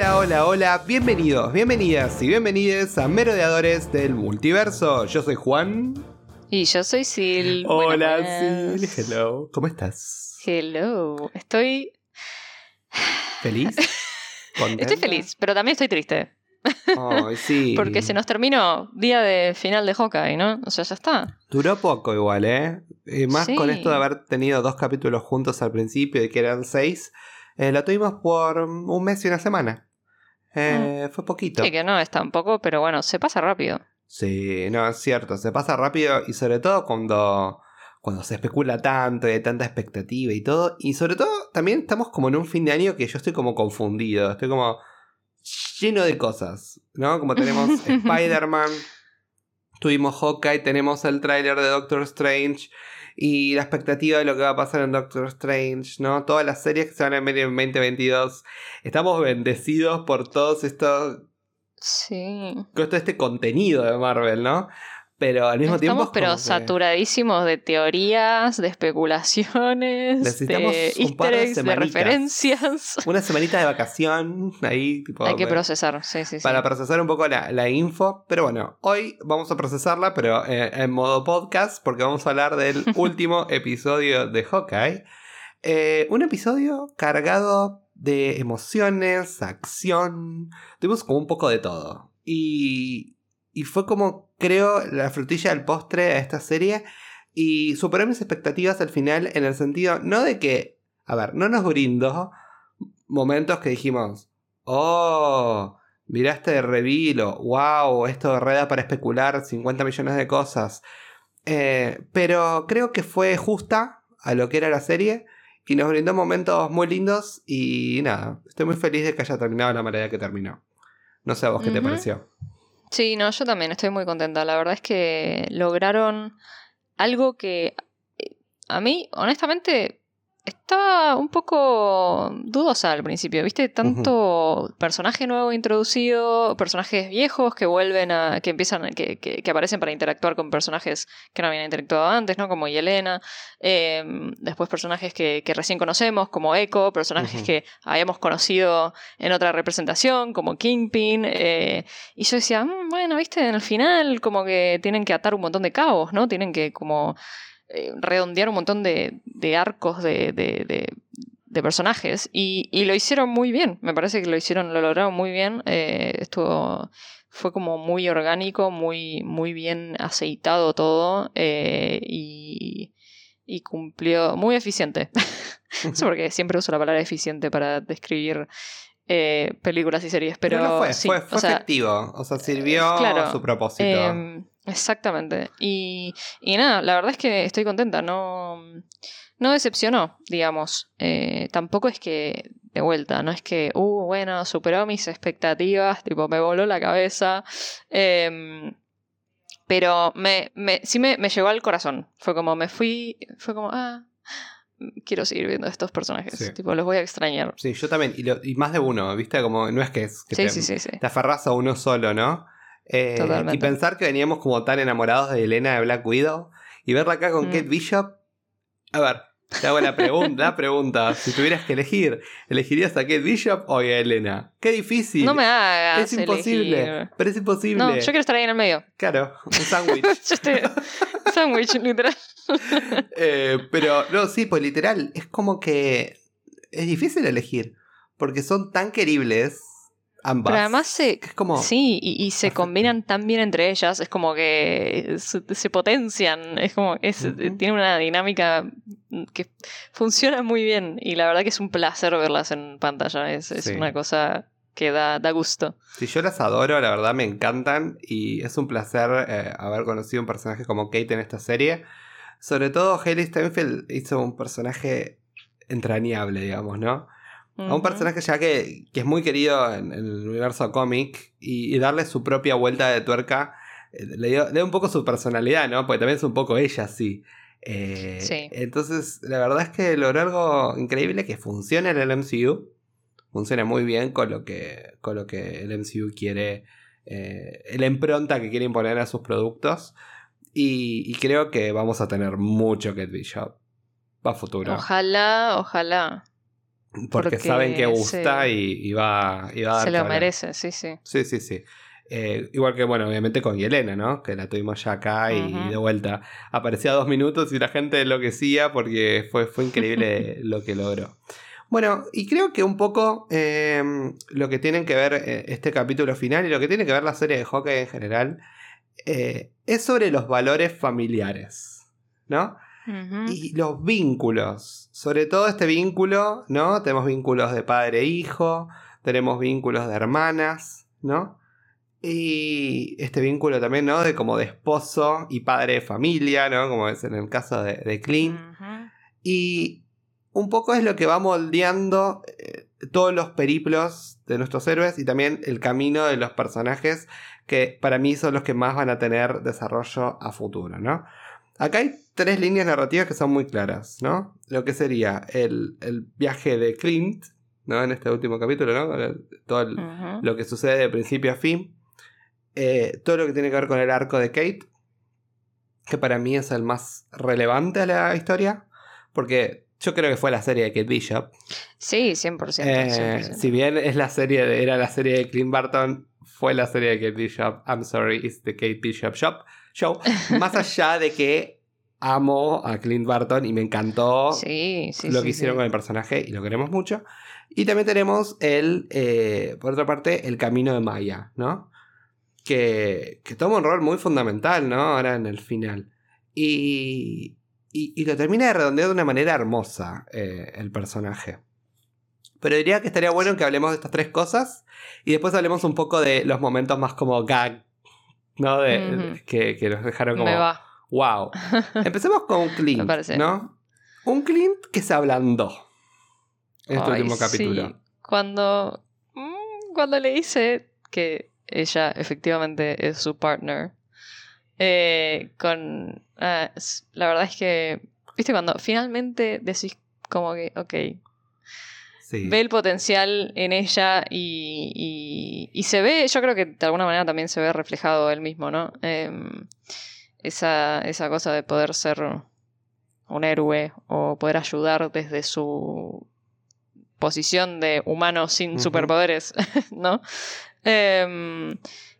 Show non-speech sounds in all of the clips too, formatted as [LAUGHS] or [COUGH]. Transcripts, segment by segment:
Hola, hola, hola, bienvenidos, bienvenidas y bienvenides a Merodeadores del Multiverso. Yo soy Juan. Y yo soy Sil. Hola, Buenas. Sil. Hello. ¿Cómo estás? Hello. Estoy. ¿Feliz? [LAUGHS] ¿Contenta? Estoy feliz, pero también estoy triste. Ay, sí. [LAUGHS] Porque se nos terminó día de final de Hawkeye, ¿no? O sea, ya está. Duró poco igual, ¿eh? Y más Sí. con esto de haber tenido dos capítulos juntos al principio y que eran seis. eh, lo tuvimos por un mes y una semana. Eh, Fue poquito. Sí, que no es tampoco, pero bueno, se pasa rápido. Sí, no, es cierto, se pasa rápido y sobre todo cuando, cuando se especula tanto y hay tanta expectativa y todo. Y sobre todo también estamos como en un fin de año que yo estoy como confundido, estoy como lleno de cosas, ¿no? Como tenemos [LAUGHS] Spider-Man, tuvimos Hawkeye, tenemos el tráiler de Doctor Strange y la expectativa de lo que va a pasar en Doctor Strange, ¿no? Todas las series que se van a ver en 2022. Estamos bendecidos por todos estos Sí. con todo este contenido de Marvel, ¿no? Pero al mismo tiempo. Estamos es pero que saturadísimos de teorías, de especulaciones, Necesitamos de un par de de referencias. [LAUGHS] Una semanita de vacación ahí, tipo. Hay que procesar, sí, sí, sí. Para procesar un poco la, la info. Pero bueno, hoy vamos a procesarla, pero eh, en modo podcast, porque vamos a hablar del [LAUGHS] último episodio de Hawkeye. Eh, un episodio cargado de emociones, acción. Tuvimos como un poco de todo. Y, y fue como, creo, la frutilla del postre a esta serie. Y superó mis expectativas al final en el sentido, no de que, a ver, no nos brindó momentos que dijimos, oh, miraste de revilo, wow, esto reda para especular 50 millones de cosas. Eh, pero creo que fue justa a lo que era la serie y nos brindó momentos muy lindos y nada, estoy muy feliz de que haya terminado la manera que terminó. No sé a vos qué te pareció. Sí, no, yo también estoy muy contenta. La verdad es que lograron algo que eh, a mí, honestamente, estaba un poco dudosa al principio, ¿viste? Tanto personaje nuevo introducido, personajes viejos que vuelven a. que empiezan. que, que, que aparecen para interactuar con personajes que no habían interactuado antes, ¿no? Como Yelena. Eh, después personajes que, que recién conocemos, como Echo, personajes que habíamos conocido en otra representación, como Kingpin. eh, y yo decía, "Mm, bueno, viste, en el final como que tienen que atar un montón de cabos, ¿no? Tienen que como eh, redondear un montón de, de arcos de, de- de- de personajes. Y, y lo hicieron muy bien. Me parece que lo hicieron, lo lograron muy bien. Eh, esto fue como muy orgánico, muy, muy bien aceitado todo. eh, y, y cumplió muy eficiente. No sé por qué siempre uso la palabra eficiente para describir eh, películas y series, pero, no fue, sí, fue, o sea, efectivo. O sea, sirvió claro, su propósito. Em, exactamente. Y, y nada, la verdad es que estoy contenta. No, no decepcionó, digamos. Eh, tampoco es que, de vuelta, no es que, uh, bueno, superó mis expectativas, tipo, me voló la cabeza. Em, pero me, me, sí me, me llegó al corazón. Fue como, me fui, fue como, ah, quiero seguir viendo a estos personajes. Sí. Tipo, los voy a extrañar. Sí, yo también. Y, lo- y más de uno, ¿viste? Como no es que, es que Sí, te, sí, sí, sí. te aferras a uno solo, ¿no? Eh, y pensar que veníamos como tan enamorados de Elena de Black Widow y verla acá con Mm. Kate Bishop. A ver, te hago la pregunta, la pregunta. Si tuvieras que elegir, ¿elegirías a Kate Bishop o a Elena? Qué difícil. No me hagas. es imposible. elegir. Pero es imposible. No, yo quiero estar ahí en el medio. Claro, un sándwich. [LAUGHS] Sándwich, literal. [LAUGHS] Eh, pero no, sí, pues literal, es como que es difícil elegir. Porque son tan queribles ambas. Pero además se. que es como. Sí, y, y se Perfecto. combinan tan bien entre ellas. Es como que se, se potencian. Es como. Es. Tiene una dinámica que funciona muy bien. Y la verdad que es un placer verlas en pantalla. Es, es Sí. una cosa que da, da gusto. Si yo las adoro, la verdad me encantan. Y es un placer eh, haber conocido un personaje como Kate en esta serie. Sobre todo, Hailey Steinfeld hizo un personaje entrañable, digamos, ¿no? A un personaje ya que, que es muy querido en, en el universo cómic y, y darle su propia vuelta de tuerca eh, le dio, le dio un poco su personalidad, ¿no? Porque también es un poco ella, sí. Eh, Sí. Entonces, la verdad es que logró algo increíble que funciona en el MCU. Funciona muy bien con lo que, con lo que el MCU quiere, eh, la impronta que quiere imponer a sus productos. Y, y creo que vamos a tener mucho Kate Bishop para futuro. Ojalá, ojalá. Porque, saben que gusta y, va, y, va, a dar Se lo merece, sí, sí. Sí, sí, sí. Eh, igual que, bueno, obviamente con Yelena, ¿no? Que la tuvimos ya acá y, de vuelta. Aparecía dos minutos y la gente enloquecía porque fue, fue increíble [LAUGHS] lo que logró. Bueno, y creo que un poco em, lo que tienen que ver eh, este capítulo final y lo que tiene que ver la serie de hockey en general eh, es sobre los valores familiares, ¿no? Y los vínculos, sobre todo este vínculo, ¿no? Tenemos vínculos de padre e hijo, tenemos vínculos de hermanas, ¿no? Y este vínculo también, ¿no? De como de esposo y padre de familia, ¿no? Como es en el caso de, de Clint. Y un poco es lo que va moldeando eh, todos los periplos de nuestros héroes y también el camino de los personajes que para mí son los que más van a tener desarrollo a futuro, ¿no? Acá hay tres líneas narrativas que son muy claras, ¿no? Lo que sería el, viaje de Clint, ¿no? En este último capítulo, ¿no? Todo lo que sucede de principio a fin. Eh, todo lo que tiene que ver con el arco de Kate, que para mí es el más relevante a la historia, porque yo creo que fue la serie de Kate Bishop. Sí, 100%. Eh, si bien es la serie era la serie de Clint Barton, fue la serie de Kate Bishop. I'm sorry, it's the Kate Bishop Shop Show. Más allá de que amo a Clint Barton y me encantó lo que hicieron con el personaje y lo queremos mucho. Y también tenemos el, eh, por otra parte, el camino de Maya, ¿no? Que, que toma un rol muy fundamental, ¿no? Ahora en el final. Y, y, lo termina de redondear de una manera hermosa eh, el personaje. Pero diría que estaría bueno que hablemos de estas tres cosas y después hablemos un poco de los momentos más como gag, ¿no? De, que, que, nos dejaron como... ¡Wow! [LAUGHS] Empecemos con un Clint, ¿no? Un Clint que se ablandó en este último capítulo. Cuando, mm, cuando le dice que ella efectivamente es su partner, eh, con. Ah, la verdad es que. ¿Viste? Cuando finalmente decís como que, ok. Ve el potencial en ella y, y, se ve, yo creo que de alguna manera también se ve reflejado él mismo, ¿no? Em, esa, esa cosa de poder ser un héroe o poder ayudar desde su posición de humano sin superpoderes, [LAUGHS] ¿no? Eh,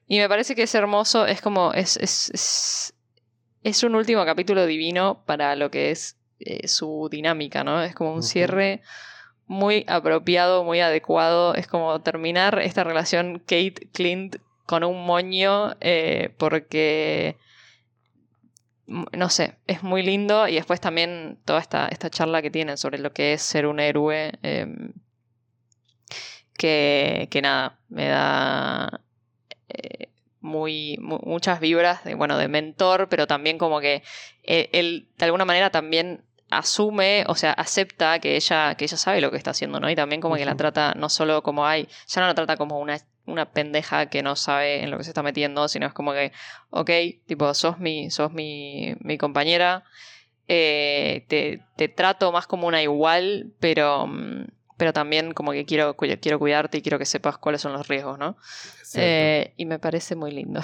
y me parece que es hermoso, es como, es, es, es, un último capítulo divino para lo que es eh, su dinámica, ¿no? Es como un cierre muy apropiado, muy adecuado, es como terminar esta relación Kate-Clint con un moño, eh, porque no sé, es muy lindo y después también toda esta, esta charla que tienen sobre lo que es ser un héroe, em, que, que nada, me da eh, muy, muchas vibras de, bueno, de mentor, pero también como que eh, él, de alguna manera también asume, o sea, acepta que ella, que ella sabe lo que está haciendo, ¿no? Y también como que la trata no solo como hay, ya no la trata como una, una pendeja que no sabe en lo que se está metiendo, sino es como que, ok, tipo, sos mi, sos mi, mi compañera, eh, te, te, trato más como una igual, pero, mm, pero también como que quiero, quiero cuidarte y quiero que sepas cuáles son los riesgos, ¿no? Eh, y me parece muy lindo.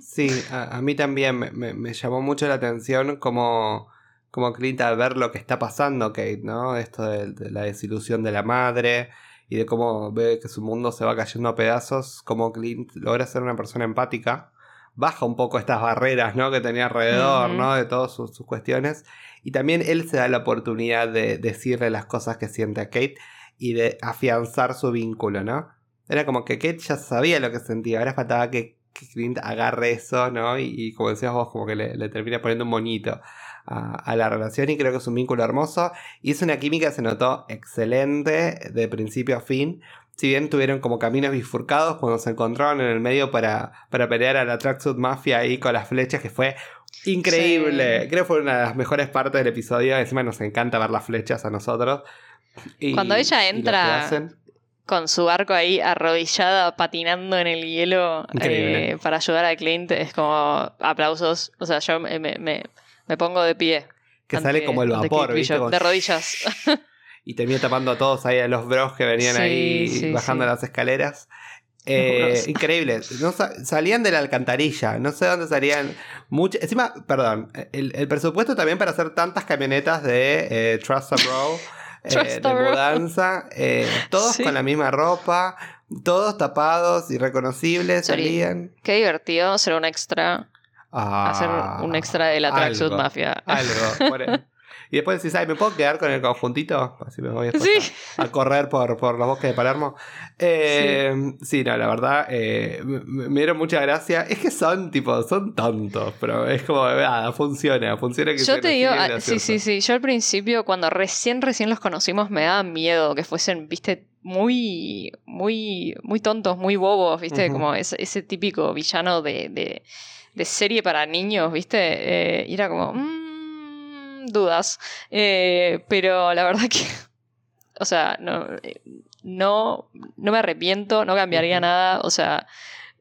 sí, a, mí también me, llamó mucho la atención como, como Clint al ver lo que está pasando, Kate, ¿no? Esto de, la desilusión de la madre y de cómo ve que su mundo se va cayendo a pedazos, como Clint logra ser una persona empática, baja un poco estas barreras, ¿no? Que tenía alrededor, ¿no? De todas sus, sus cuestiones. Y también él se da la oportunidad de decirle las cosas que siente a Kate y de afianzar su vínculo, ¿no? Era como que Kate ya sabía lo que sentía, ahora faltaba que, Clint agarre eso, ¿no? Y, como decías vos, como que le, le termina poniendo un monito a, la relación y creo que es un vínculo hermoso. Y es una química que se notó excelente de principio a fin. Si bien tuvieron como caminos bifurcados cuando se encontraron en el medio para, para pelear a la Tracksuit Mafia ahí con las flechas, que fue increíble. Creo que fue una de las mejores partes del episodio. Encima nos encanta ver las flechas a nosotros. Cuando ella entra con su arco ahí arrodillada, patinando en el hielo eh, para ayudar a Clint, es como aplausos. O sea, yo me, me, me pongo de pie. Que sale como el vapor, De rodillas. [LAUGHS] y termina tapando a todos ahí, a los bros que venían ahí bajando las escaleras. Eh, increíble. No, salían de la alcantarilla. No sé dónde salían. Mucho, encima, perdón, el, presupuesto también para hacer tantas camionetas de eh, Trust a Bro [LAUGHS] eh, de mudanza, eh, todos con la misma ropa, todos tapados, irreconocibles, salían. Qué divertido ser un extra. Hacer un ah, extra de la Tracksuit Mafia. Algo. [LAUGHS] Y después decís, ay, ¿me puedo quedar con el conjuntito? Así me voy a, correr por, por los bosques de Palermo. Eh, sí. no, la verdad, eh, me, dieron mucha gracia. Es que son, tipo, son tontos, pero es como, nada, funciona, funciona que Yo te digo, ah, sí, sí, sí. Yo al principio, cuando recién, recién los conocimos, me daba miedo que fuesen, viste, muy, muy, muy tontos, muy bobos, viste, como ese, ese, típico villano de, de, de, serie para niños, viste. Eh, y era como, mmm, dudas. Eh, pero la verdad [LAUGHS] que. O sea, no, no, no me arrepiento, no cambiaría nada. O sea,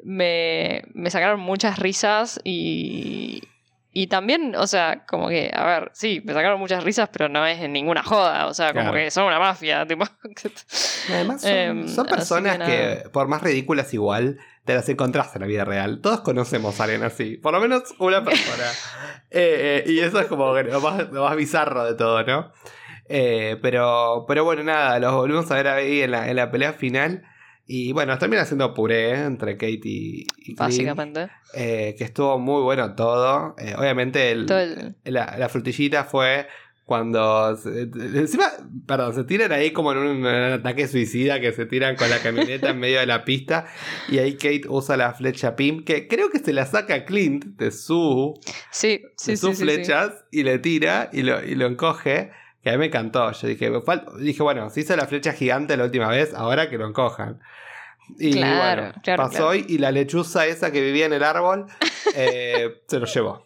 me, me sacaron muchas risas y, y también, o sea, como que, a ver, sí, me sacaron muchas risas, pero no es en ninguna joda, o sea, como que son una mafia, tipo. Además, son, [LAUGHS] em, personas que, por más ridículas igual, te las encontraste en la vida real. Todos conocemos a alguien así, por lo menos una persona. [LAUGHS] Eh, eh, y eso es como lo más, lo más bizarro de todo, ¿no? Eh, pero, pero bueno, nada, los volvimos a ver ahí en la, en la pelea final. Y bueno, termina haciendo puré entre Kate y, Básicamente. que estuvo muy bueno todo. obviamente La, la, frutillita fue cuando encima, perdón, se tiran ahí como en un, ataque suicida que se tiran con la camioneta en medio de la pista y ahí Kate usa la flecha Pim que creo que se la saca Clint de su sí, sí, sus flechas y le tira y lo, y lo encoge que a mí me encantó. Yo dije dije bueno si hizo la flecha gigante la última vez ahora que lo encojan y bueno, pasó hoy y la lechuza esa que vivía en el árbol eh, [LAUGHS] se lo llevó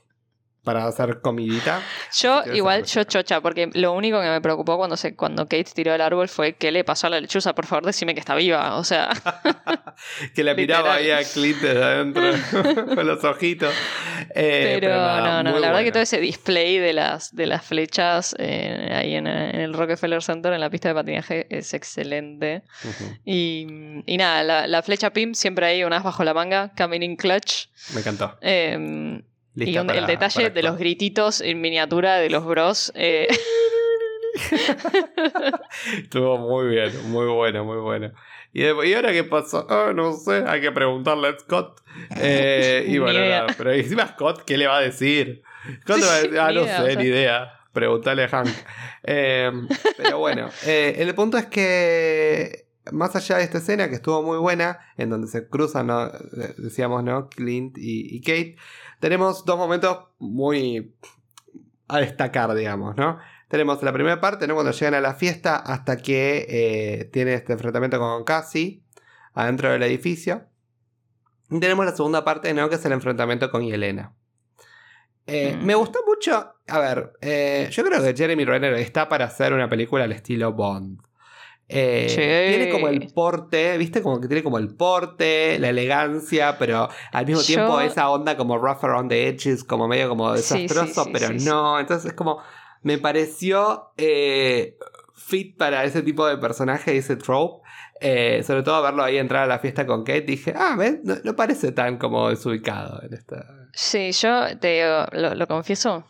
para hacer comidita. Yo igual, yo chocha, porque lo único que me preocupó cuando, se, cuando Kate tiró el árbol fue qué le pasó a la lechuza. Por favor, decime que está viva. O sea. [LAUGHS] que la miraba ahí a Clint desde adentro [LAUGHS] con los ojitos. Eh, pero, no, no, la verdad que todo ese display de las, de las flechas eh, ahí en, el Rockefeller Center, en la pista de patinaje, es excelente. y, y, nada, la, la, flecha PIM siempre hay unas bajo la manga, coming in clutch. Me encantó. Eh, y el detalle de los grititos en miniatura de los bros. Eh. [LAUGHS] Estuvo muy bien, muy bueno, muy bueno. ¿Y, ahora qué pasó? Oh, no sé, hay que preguntarle a Scott. Eh, y [LAUGHS] bueno, pero encima Scott, ¿qué le va a decir? Scott va a decir, [LAUGHS] ah, no sé, ni idea. Preguntarle a Hank. Em, pero bueno, eh, el punto es que más allá de esta escena que estuvo muy buena, en donde se cruzan, ¿no? decíamos, ¿no? Clint y Kate tenemos dos momentos muy a destacar, digamos, ¿no? Tenemos la primera parte, ¿no? Cuando llegan a la fiesta hasta que eh, tiene este enfrentamiento con Cassie adentro del edificio. Y tenemos la segunda parte, ¿no? Que es el enfrentamiento con Yelena. Eh, mm. Me gustó mucho. A ver, eh, yo creo que Jeremy Renner está para hacer una película al estilo Bond. Eh, tiene como el porte, ¿viste? Como que tiene como el porte, la elegancia, pero al mismo tiempo esa onda como rough around the edges, como medio como desastroso, pero no. Entonces es como. Me pareció eh, fit para ese tipo de personaje, ese trope. Eh, sobre todo verlo ahí entrar a la fiesta con Kate, dije, ah, ¿ves? No, parece tan como desubicado en esta. Sí, yo te lo confieso,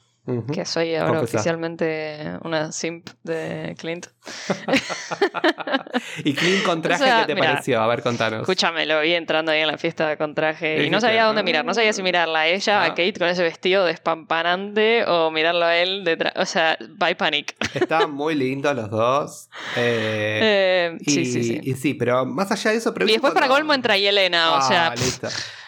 que soy ahora oficialmente una simp de Clint. [LAUGHS] ¿Y Clint con traje qué te pareció? A ver, contanos. Escúchame, lo vi entrando ahí en la fiesta con traje y no sabía dónde mirar. No sabía si mirarla a ella, a ah. Kate con ese vestido despampanante o mirarlo a él detrás. O sea, by panic. Estaban muy lindos los dos. Eh, eh, sí, sí, sí. Y sí, pero más allá de eso... Y después para Golmo entra y Elena, o sea...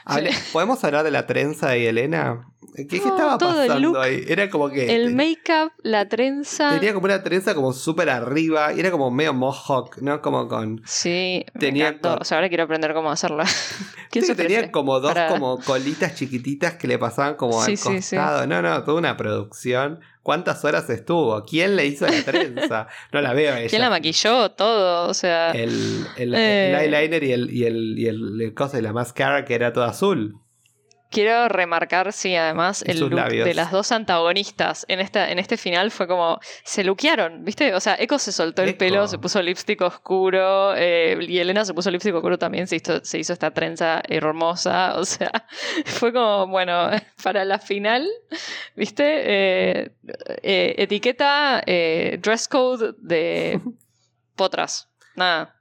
Ah, [LAUGHS] ¿Podemos hablar de la trenza de Elena? ¿Qué, estaba pasando ahí? Era como que. El make-up, la trenza. Tenía como una trenza como súper arriba. Y era como medio mohawk, ¿no? Como con. Sí, tenía. O sea, ahora quiero aprender cómo hacerla. [LAUGHS] ¿Quién se Tenía como dos como colitas chiquititas que le pasaban como al costado. no, no, toda una producción. ¿Cuántas horas estuvo? ¿Quién le hizo la trenza? No la veo ella. ¿Quién la maquilló? Todo, o sea. El, el, eh. eyeliner y el, y el, y el, cosa de la máscara que era todo azul. Quiero remarcar, sí, además, el look labios. de las dos antagonistas en, esta, en este final fue como. Se luquearon, ¿viste? O sea, Echo se soltó el Echo. pelo, se puso lipstick oscuro. eh, y Elena se puso lipstick oscuro también, se hizo, se hizo esta trenza hermosa. [LAUGHS] O sea, fue como, bueno, [LAUGHS] para la final, ¿viste? Eh, eh, etiqueta dress code de [LAUGHS] potras. Nada.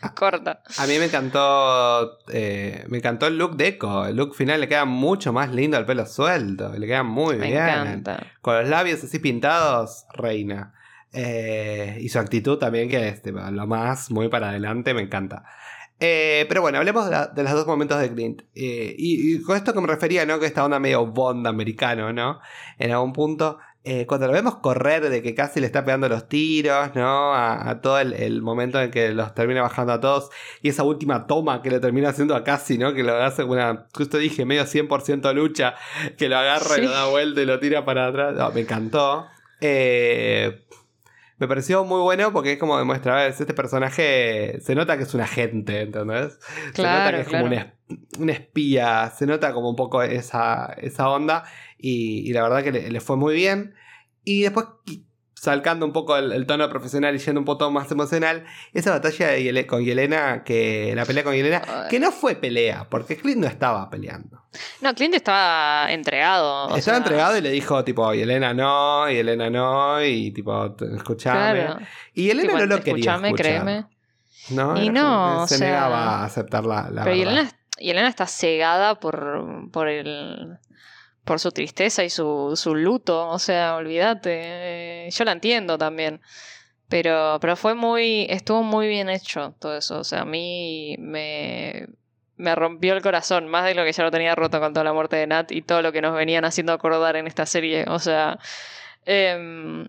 [LAUGHS] Corta. A mí me encantó. eh, me encantó el look de Echo. El look final le queda mucho más lindo al pelo suelto. Le queda muy Me bien. encanta. Con los labios así pintados, reina. Eh, y su actitud también, que es tipo, lo más, muy para adelante, me encanta. Eh, pero bueno, hablemos de, la- de los dos momentos de Clint. Eh, y, y con esto que me refería, ¿no? Que esta onda medio Bond americano, ¿no? En algún punto, eh, cuando lo vemos correr de que casi le está pegando los tiros, ¿no? A, a todo el, el momento en que los termina bajando a todos. Y esa última toma que le termina haciendo a casi, ¿no? Que lo hace una, justo dije, medio 100% lucha. Que lo agarra y lo da vuelta y lo tira para atrás. No, me encantó. Eh, me pareció muy bueno porque es como demuestra, a ver, este personaje se nota que es un agente, ¿entendés? se nota Claro, que es como claro. un espía, se nota como un poco esa, esa onda y, y la verdad que le, le fue muy bien. Y después, salcando un poco el, el tono profesional y yendo un poco más emocional, esa batalla de Yele- con Yelena, que la pelea con Yelena, que no fue pelea, porque Clint no estaba peleando. No, Clint estaba entregado. Estaba sea, entregado y le dijo, tipo, Yelena no, Yelena no, y tipo, "T- escuchame. Claro. Y Yelena Tipo, no lo quería escuchame, créeme. No, Y no, que o se sea, negaba a aceptar la, la Pero verdad. Yelena, Yelena está cegada por, por el por su tristeza y su, su luto. O sea, olvídate. eh, Yo la entiendo también. Pero, pero fue muy. estuvo muy bien hecho todo eso. O sea, a mí me. Me rompió el corazón, más de lo que ya lo tenía roto con toda la muerte de Nat y todo lo que nos venían haciendo acordar en esta serie. O sea. em,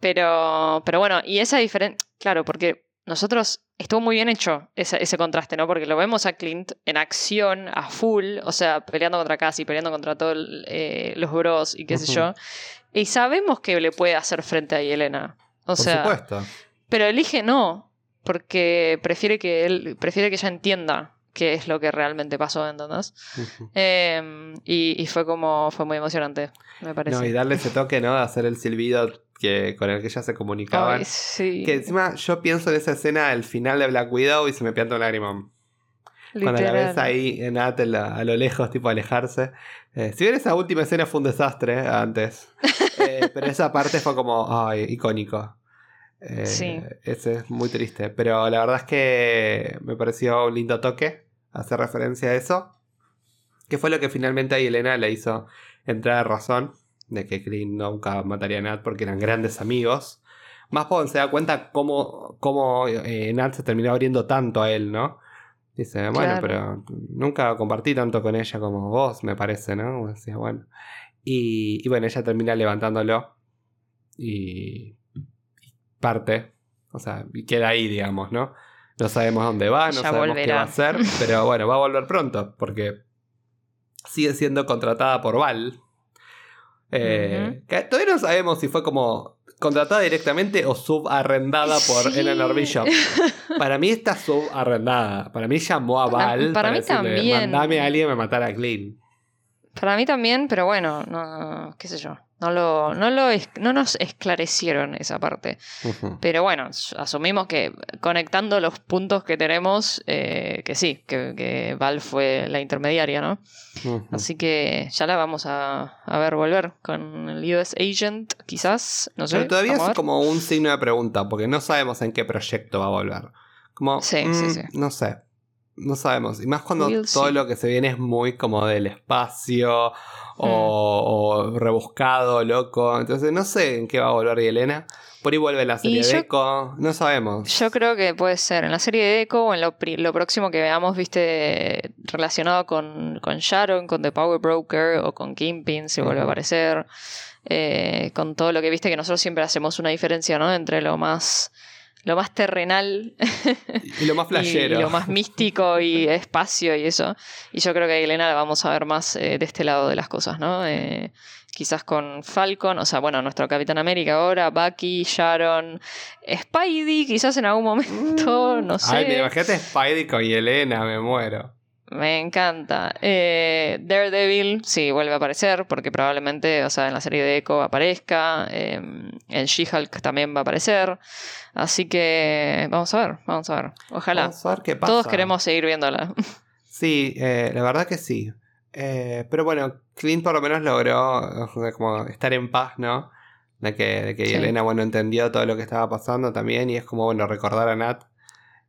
pero, pero bueno, y esa diferencia. Claro, porque nosotros estuvo muy bien hecho ese, ese contraste, ¿no? Porque lo vemos a Clint en acción, a full, o sea, peleando contra Cassie, peleando contra todos los bros y qué sé yo. Y sabemos que le puede hacer frente a Yelena. O Por sea, supuesto. pero elige no, porque prefiere que él, prefiere que ella entienda qué es lo que realmente pasó, ¿entendés? Eh, y, y fue como, fue muy emocionante, me parece. No, y darle ese toque, ¿no? De hacer el silbido que, con el que ya se comunicaban. Ay, sí. Que encima yo pienso en esa escena del final de Black Widow y se me pianta un lagrimón. Cuando la ves Literal. ahí en la- a lo lejos, tipo alejarse. Eh, si bien esa última escena fue un desastre eh, antes. [LAUGHS] eh, pero esa parte fue como, ay, icónico. Eh, Sí. Ese es muy triste. Pero la verdad es que me pareció un lindo toque hacer referencia a eso. Que fue lo que finalmente a Elena le hizo entrar a razón de que Clint nunca mataría a Nat porque eran grandes amigos. Más cuando se da cuenta cómo, cómo eh, Nat se terminó abriendo tanto a él, ¿no? Dice, bueno, Claro. pero nunca compartí tanto con ella como vos, me parece, ¿no? Decía, bueno. Y, y bueno, ella termina levantándolo y, y parte, o sea, y queda ahí, digamos, ¿no? No sabemos dónde va, no Ya sabemos qué va a hacer, pero bueno, va a volver pronto, porque sigue siendo contratada por Val. Eh, que todavía no sabemos si fue como contratada directamente o subarrendada por Sí. Eleanor Bishop. [LAUGHS] Para mí está subarrendada. Para mí llamó a Para- Val para mí decirle, también. mandame a alguien a matar a. Para mí también, pero bueno, no, qué sé yo. No, lo, no, lo no nos esclarecieron esa parte. Pero bueno, asumimos que conectando los puntos que tenemos, eh, que sí, que, que Val fue la intermediaria, ¿no? Así que ya la vamos a, a ver volver con el US Agent, quizás, no sé. Pero todavía es como un signo de pregunta, porque no sabemos en qué proyecto va a volver. Como, Sí, mm, sí, sí. no sé. No sabemos. Y más cuando todo see. lo que se viene es muy como del espacio Hmm. o, o rebuscado, loco. Entonces no sé en qué va a volver Yelena. Por ahí vuelve la serie de Echo. No sabemos. Yo creo que puede ser en la serie de Echo o en lo, lo próximo que veamos, viste, relacionado con, con Sharon, con The Power Broker o con Kingpin, si vuelve a aparecer. eh, con todo lo que viste que nosotros siempre hacemos una diferencia, ¿no? Entre lo más, lo más terrenal Y lo más [LAUGHS] y, flashero. lo más místico y [LAUGHS] espacio y eso. Y yo creo que a Elena la vamos a ver más eh, de este lado de las cosas, ¿no? Eh, quizás con Falcon, o sea, bueno, nuestro Capitán América ahora, Bucky, Sharon, Spidey, quizás en algún momento, no sé. Ay, me imagínate Spidey con Yelena, me muero. Me encanta. Eh, Daredevil, sí, vuelve a aparecer, porque probablemente, o sea, en la serie de Echo aparezca. Eh, en She-Hulk también va a aparecer. Así que vamos a ver, vamos a ver. Ojalá. Vamos a ver qué pasa. Todos queremos seguir viéndola. Sí, eh, la verdad que sí. Eh, pero bueno, Clint por lo menos logró como estar en paz, ¿no? De que, de que Sí. Elena, bueno, entendió todo lo que estaba pasando también y es como, bueno, recordar a Nat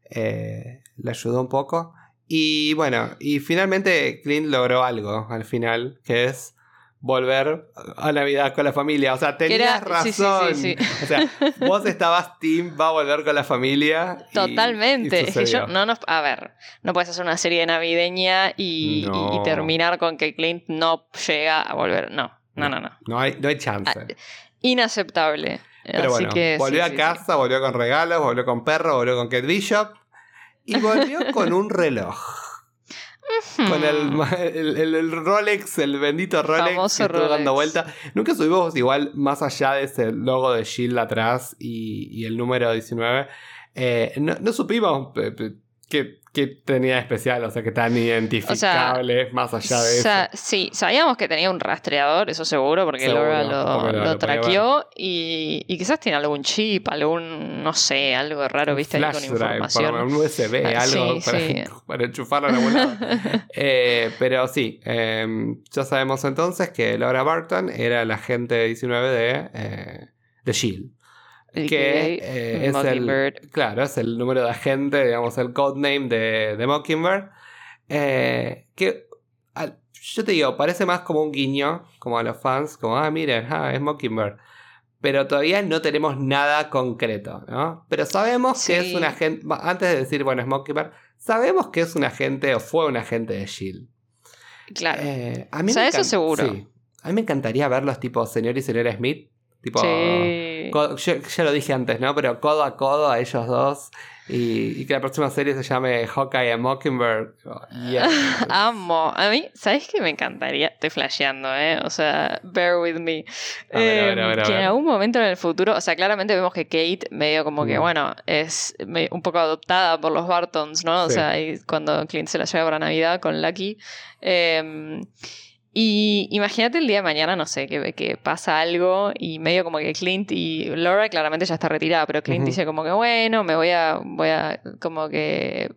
eh, le ayudó un poco. Y bueno, y finalmente Clint logró algo al final, que es volver a Navidad con la familia. O sea, tenías era- sí, sí, razón. sí, sí. O sea, vos estabas Tim, va a volver con la familia. y- Totalmente. y es que yo no nos. A ver, no puedes hacer una serie navideña y, y- y No. terminar con que Clint no llega a volver. No, no, no, no. No hay, no hay chance. Ah, Inaceptable. Pero Así bueno, que. volvió a casa, volvió con regalos, volvió con perro, volvió con Kate Bishop. Y volvió con un reloj. Con el, el, el- el Rolex, el bendito Rolex Famoso que estuvo dando vuelta. Nunca subimos igual más allá de ese logo de Shield atrás y, y el número 19. Eh, no, no supimos qué, qué tenía de especial, o sea, que tan identificable más allá de eso. Sa- sí, sabíamos que tenía un rastreador, eso seguro, porque Seguro, Laura lo, lo- traqueó y, y quizás tiene algún chip, algún, no sé, algo raro, viste, ahí con drive, información. para un USB, Ah, algo sí, para, sí. [LAUGHS] para enchufarlo en algún lado. [LAUGHS] Eh, pero sí, eh, ya sabemos entonces que Laura Barton era la agente 19 de, eh, de Shield. Que eh, es el, claro, es el número de agente, digamos, el codename de, de Mockingbird. Eh, que al- yo te digo, parece más como un guiño, como a los fans, como, ah, miren, ah, es Mockingbird. Pero todavía no tenemos nada concreto, ¿no? Pero sabemos que es un agente, antes de decir, bueno, es Mockingbird, sabemos que es un agente o fue un agente de Shield. Claro. Eh, a mí O sea, me eso seguro. sí. A mí me encantaría verlos tipo señor y señora Smith. Tipo, sí. yo, ya lo dije antes, ¿no? Pero codo a codo a ellos dos. Y, y que la próxima serie se llame Hawkeye and Mockingbird. Oh, [LAUGHS] yeah. Amo. A mí, ¿sabes qué me encantaría? Estoy flasheando, ¿eh? O sea, bear with me. A ver, a ver, Eh, a ver, a que en ver. algún momento en el futuro, o sea, claramente vemos que Kate medio como que, Mm. bueno, es un poco adoptada por los Bartons, ¿no? O Sí. sea, y cuando Clint se la lleva para Navidad con Lucky. Eh, y imagínate el día de mañana, no sé, que, que pasa algo y medio como que Clint y Laura claramente ya está retirada, pero Clint dice como que, bueno, me voy a, voy a como que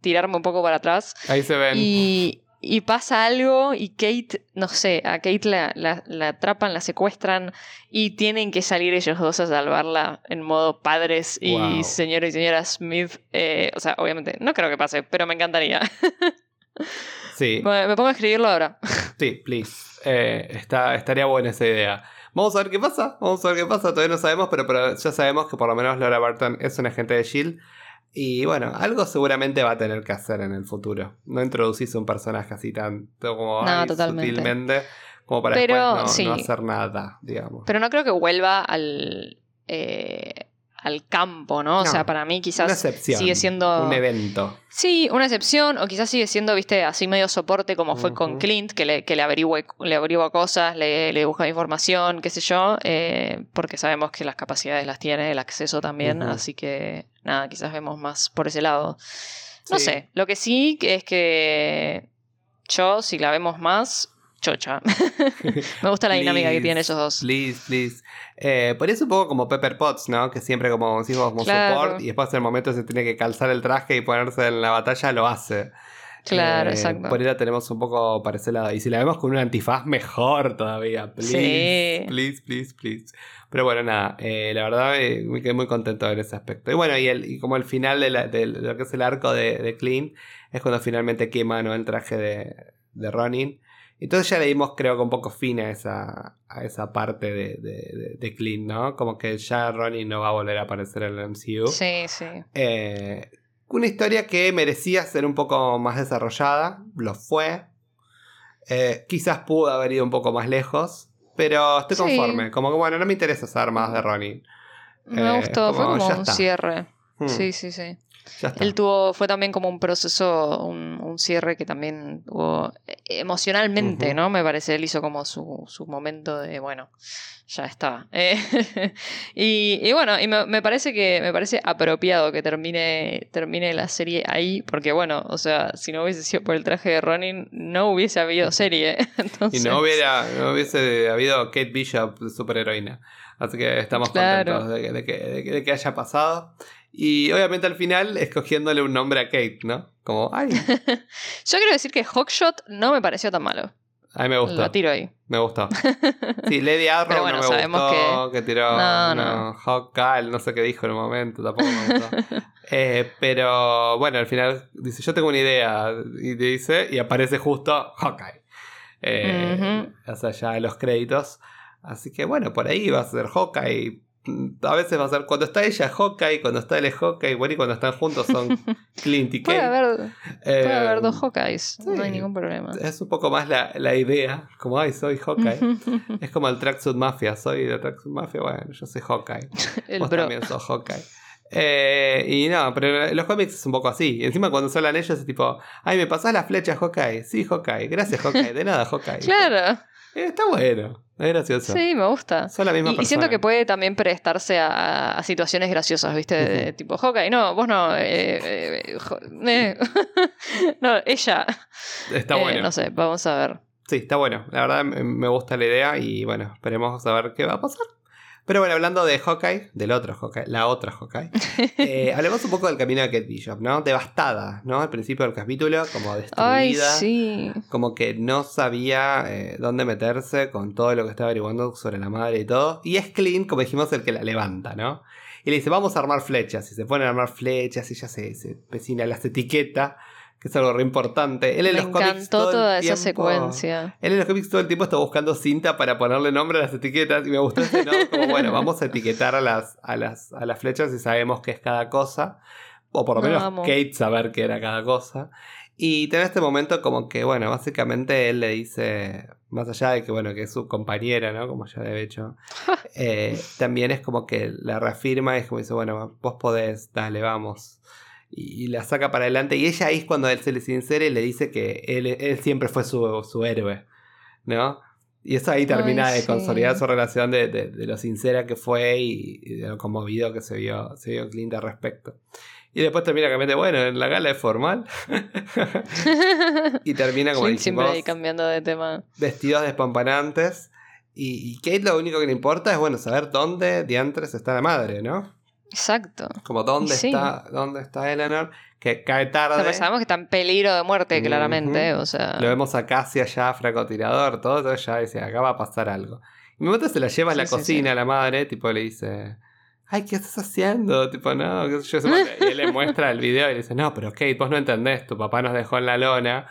tirarme un poco para atrás. Ahí se ven. Y, y pasa algo y Kate, no sé, a Kate la, la- la atrapan, la secuestran y tienen que salir ellos dos a salvarla en modo padres y Wow. señor y señora Smith. Eh, o sea, obviamente, no creo que pase, pero me encantaría. [LAUGHS] Sí, me, me pongo a escribirlo ahora. [LAUGHS] sí, please. Eh, está, estaría buena esa idea. Vamos a ver qué pasa. Vamos a ver qué pasa. Todavía no sabemos, pero, pero ya sabemos que por lo menos Laura Barton es un agente de Shield. Y bueno, algo seguramente va a tener que hacer en el futuro. No introducís un personaje así tanto como No, totalmente. sutilmente como para Pero, después no, sí. no hacer nada, digamos. Pero no creo que vuelva al, eh, al campo, ¿no? O No, sea, para mí Una quizás excepción. sigue siendo... Un evento. Sí, una excepción, o quizás sigue siendo, viste, así medio soporte como fue con. Clint, que le, que le, averigüe- le averigua cosas, le, le busca información, qué sé yo, eh, porque sabemos que las capacidades las tiene, el acceso también, así que nada, quizás vemos más por ese lado. No Sí. sé, lo que sí es que yo, si la vemos más, chocha. [LAUGHS] Me gusta la dinámica que tienen esos dos. Please, please. Eh, por eso un poco como Pepper Potts, ¿no? Que siempre como decimos como Claro. support y después en el momento se tiene que calzar el traje y ponerse en la batalla, lo hace. Claro, Eh, exacto. Por ahí la tenemos un poco para ese lado. Y si la vemos con un antifaz, mejor todavía. Please, Sí. please, please, please. Pero bueno, nada, eh, la verdad eh, me quedé muy contento en ese aspecto. Y bueno, y, el, y como el final de, la- de lo que es el arco de, de Clint es cuando finalmente quema ¿no? el traje de, de Ronin. Entonces ya le dimos, creo que un poco fin a esa, a esa parte de, de, de- Clint, ¿no? Como que ya Ronin no va a volver a aparecer en el MCU. Sí, sí. Eh, una historia que merecía ser un poco más desarrollada, lo fue. Eh, quizás pudo haber ido un poco más lejos, pero estoy Sí. conforme. Como que bueno, no me interesa saber más de Ronin. Me Eh, gustó, fue como, como ya un está. cierre. Hmm. Sí, sí, sí. Él tuvo, fue también como un proceso, un, un cierre que también tuvo eh, emocionalmente, Ujú. ¿no? Me parece, él hizo como su, su momento de, bueno, ya está. Eh, [LAUGHS] y, y bueno, y me, me parece que me parece apropiado que termine, termine la serie ahí, porque bueno, o sea, si no hubiese sido por el traje de Ronin, no hubiese habido serie. [LAUGHS] Y Entonces, no hubiera, no hubiese habido Kate Bishop superheroína. Así que estamos Claro. contentos de, que, de que- de que haya pasado. Y obviamente al final [LAUGHS] escogiéndole un nombre a Kate, ¿no? Como, ay, [LAUGHS] Yo quiero decir que Hawkshot no me pareció tan malo. a mí me gustó. Lo tiro ahí. Me gustó. [LAUGHS] Sí, Lady Arrow bueno, no me sabemos gustó, que, tiró No, no, no. Hawkeye, no sé qué dijo en un momento, tampoco me gustó. Eh, pero bueno, al final dice, yo tengo una idea, y te dice, y aparece justo Hawkeye. Eh, O sea, ya en los créditos. Así que bueno, por ahí va a ser Hawkeye. Mm, A veces va a ser, cuando está ella Hawkeye, cuando está él es Hawkeye, bueno, y cuando están juntos son [LAUGHS] Clint y Puede Kate. haber, Eh, puede haber dos Hawkeyes, no hay ningún problema. Es un poco más la, la idea, como, ay, soy Hawkeye. [LAUGHS] Es como el Tracksuit Mafia, soy de Tracksuit Mafia, bueno, yo soy Hawkeye. [LAUGHS] El Vos bro. también sos Hawkeye. Eh, y no, pero los cómics es un poco así. Encima cuando hablan ellos es tipo, ay, ¿me pasás la flecha, Hawkeye? Sí, Hawkeye. Gracias, Hawkeye. De nada, Hawkeye. Claro, Eh, está bueno. Es gracioso. sí, me gusta. Son la misma Y, y persona. siento que puede también prestarse a, a situaciones graciosas, ¿viste? De, tipo, Hawkeye, no, vos no. eh, eh, eh. [LAUGHS] no, ella. Está Eh, bueno. No sé, vamos a ver. Sí, está bueno. La verdad me gusta la idea y bueno, esperemos a ver qué va a pasar. Pero bueno, hablando de Hawkeye, del otro Hawkeye, la otra Hawkeye, [LAUGHS] eh, hablemos un poco del camino de Kate Bishop, ¿no? Devastada, ¿no? Al principio del capítulo, como destruida. Ay, sí. Como que no sabía eh, dónde meterse con todo lo que estaba averiguando sobre la madre y todo. Y es Clint, como dijimos, el que la levanta, ¿no? Y le dice, vamos a armar flechas. Y se ponen a armar flechas y ella se, se vecina, las etiqueta, que es algo re importante. Él en Me los cómics encantó todo el toda esa tiempo- secuencia. Él en los cómics todo el tiempo está buscando cinta para ponerle nombre a las etiquetas. Y me gustó ese, ¿no? Como, bueno, [LAUGHS] vamos a etiquetar a las, a las, a las flechas y sabemos qué es cada cosa. O por lo No, menos. Kate saber qué era cada cosa. Y tiene este momento como que, bueno, básicamente él le dice, más allá de que, bueno, que es su compañera, ¿no? Como ya he hecho, [LAUGHS] eh, también es como que la reafirma y es como dice, bueno, vos podés, dale, vamos. Y, y la saca para adelante. Y ella ahí es cuando él se le sincera y le dice que él, él siempre fue su, su héroe, ¿no? Y eso ahí termina Ay, de sí. consolidar su relación de, de- de lo sincera que fue y, y de lo conmovido que se vio, se vio Clint al respecto. Y después termina que mete, bueno, en la gala es formal. [LAUGHS] y termina, como siempre dijimos, ahí cambiando de tema. vestidos despampanantes. Y, y Kate lo único que le importa es, bueno, saber dónde diantres está la madre, ¿no? Exacto. Como dónde sí. está, dónde está Eleanor, que cae O tarde. sea, pues sabemos que está en peligro de muerte, claramente. O sea. Lo vemos a Cassie allá, francotirador, todo, entonces ya dice, acá va a pasar algo. Y un momento se la lleva a la Sí, sí, cocina la madre, tipo le dice, ay, ¿qué estás haciendo? Tipo, no, qué sé yo, y él le muestra el video y le dice, no, pero Kate, vos no entendés, tu papá nos dejó en la lona,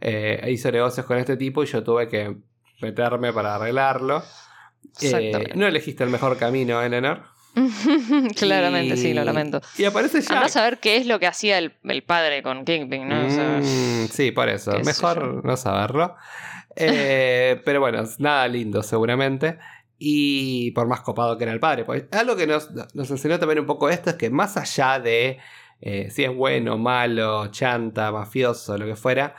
eh, hizo negocios con este tipo y yo tuve que meterme para arreglarlo. Eh, no elegiste el mejor camino, Eleanor. [LAUGHS] Claramente, Y- sí, lo lamento. Y aparece Jack. Andá a saber qué es lo que hacía el, el padre con Kingpin, ¿no? O sea, Mm, sí, por eso. Mejor no saberlo. Eh, [LAUGHS] pero bueno, nada lindo seguramente. Y por más copado que era el padre. Pues, algo que nos, nos enseñó también un poco esto es que más allá de eh, si es bueno, malo, chanta, mafioso, lo que fuera,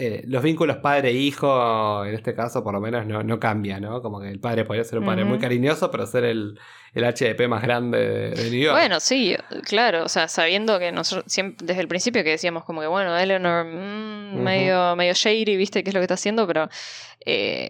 eh, los vínculos padre-hijo, en este caso por lo menos, no, no cambian, ¿no? Como que el padre podría ser un padre muy cariñoso, pero ser el, el HDP más grande de, de New York. Bueno, sí, claro, o sea, sabiendo que nosotros siempre, desde el principio que decíamos como que, bueno, Eleanor mm, medio, medio shady, viste qué es lo que está haciendo, pero, eh,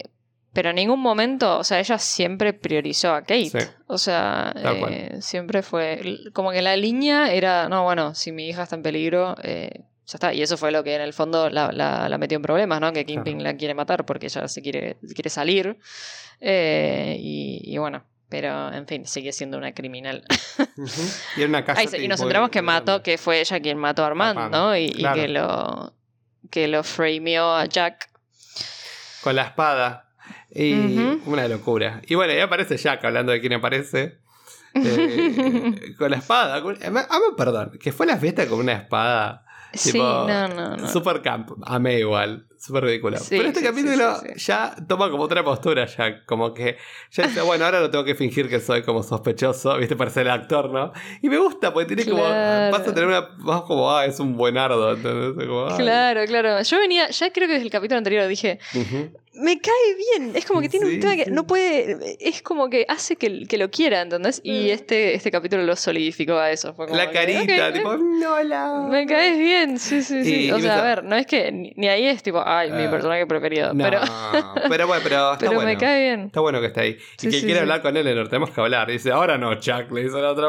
pero en ningún momento, o sea, ella siempre priorizó a Kate. Sí. O sea, eh, siempre fue, como que la línea era, no, bueno, si mi hija está en peligro, eh, ya está. Y eso fue lo que en el fondo la, la- la metió en problemas, ¿no? Que Kingpin la quiere matar porque ella se quiere, quiere salir. Eh, y, y bueno, pero en fin, sigue siendo una criminal. Y, una casa Ay, y nos enteramos que mató, que fue ella quien mató a Armand, ¿no? Y, y claro. que lo que lo frameó a Jack. con la espada. Y una locura. Y bueno, ahí aparece Jack hablando de quién aparece. eh, [LAUGHS] con la espada. con- ah, ah, perdón, que fue a la fiesta con una espada. Sí, no, no, no. Super camp. Amé igual. Súper ridícula. Sí, Pero este sí, capítulo sí, ya toma como otra postura, ya como que ya dice, bueno, ahora no tengo que fingir que soy como sospechoso, viste, para ser el actor, ¿no? Y me gusta, porque tiene como, pasa a tener una, más como, ah, es un buenardo, ¿entendés? Como. Claro, claro. Yo venía, ya creo que desde el capítulo anterior dije, me cae bien. Es como que tiene un tema que no puede. Es como que hace que, que lo quiera, ¿entendés? Y Mm. este, este capítulo lo solidificó a eso. Fue como La que, carita, tipo, no la. Me caes bien, sí, sí, sí. Y- o y sea, a ver, no es que ni, ni ahí es tipo, ay, mi Ah. personaje preferido. No, pero [LAUGHS] pero bueno, pero está pero bueno. me cae bien. Está bueno que está ahí. Sí, y que sí, quiere sí. hablar con él, le tenemos que hablar. Dice, ahora no, Chuck, le dice la otra.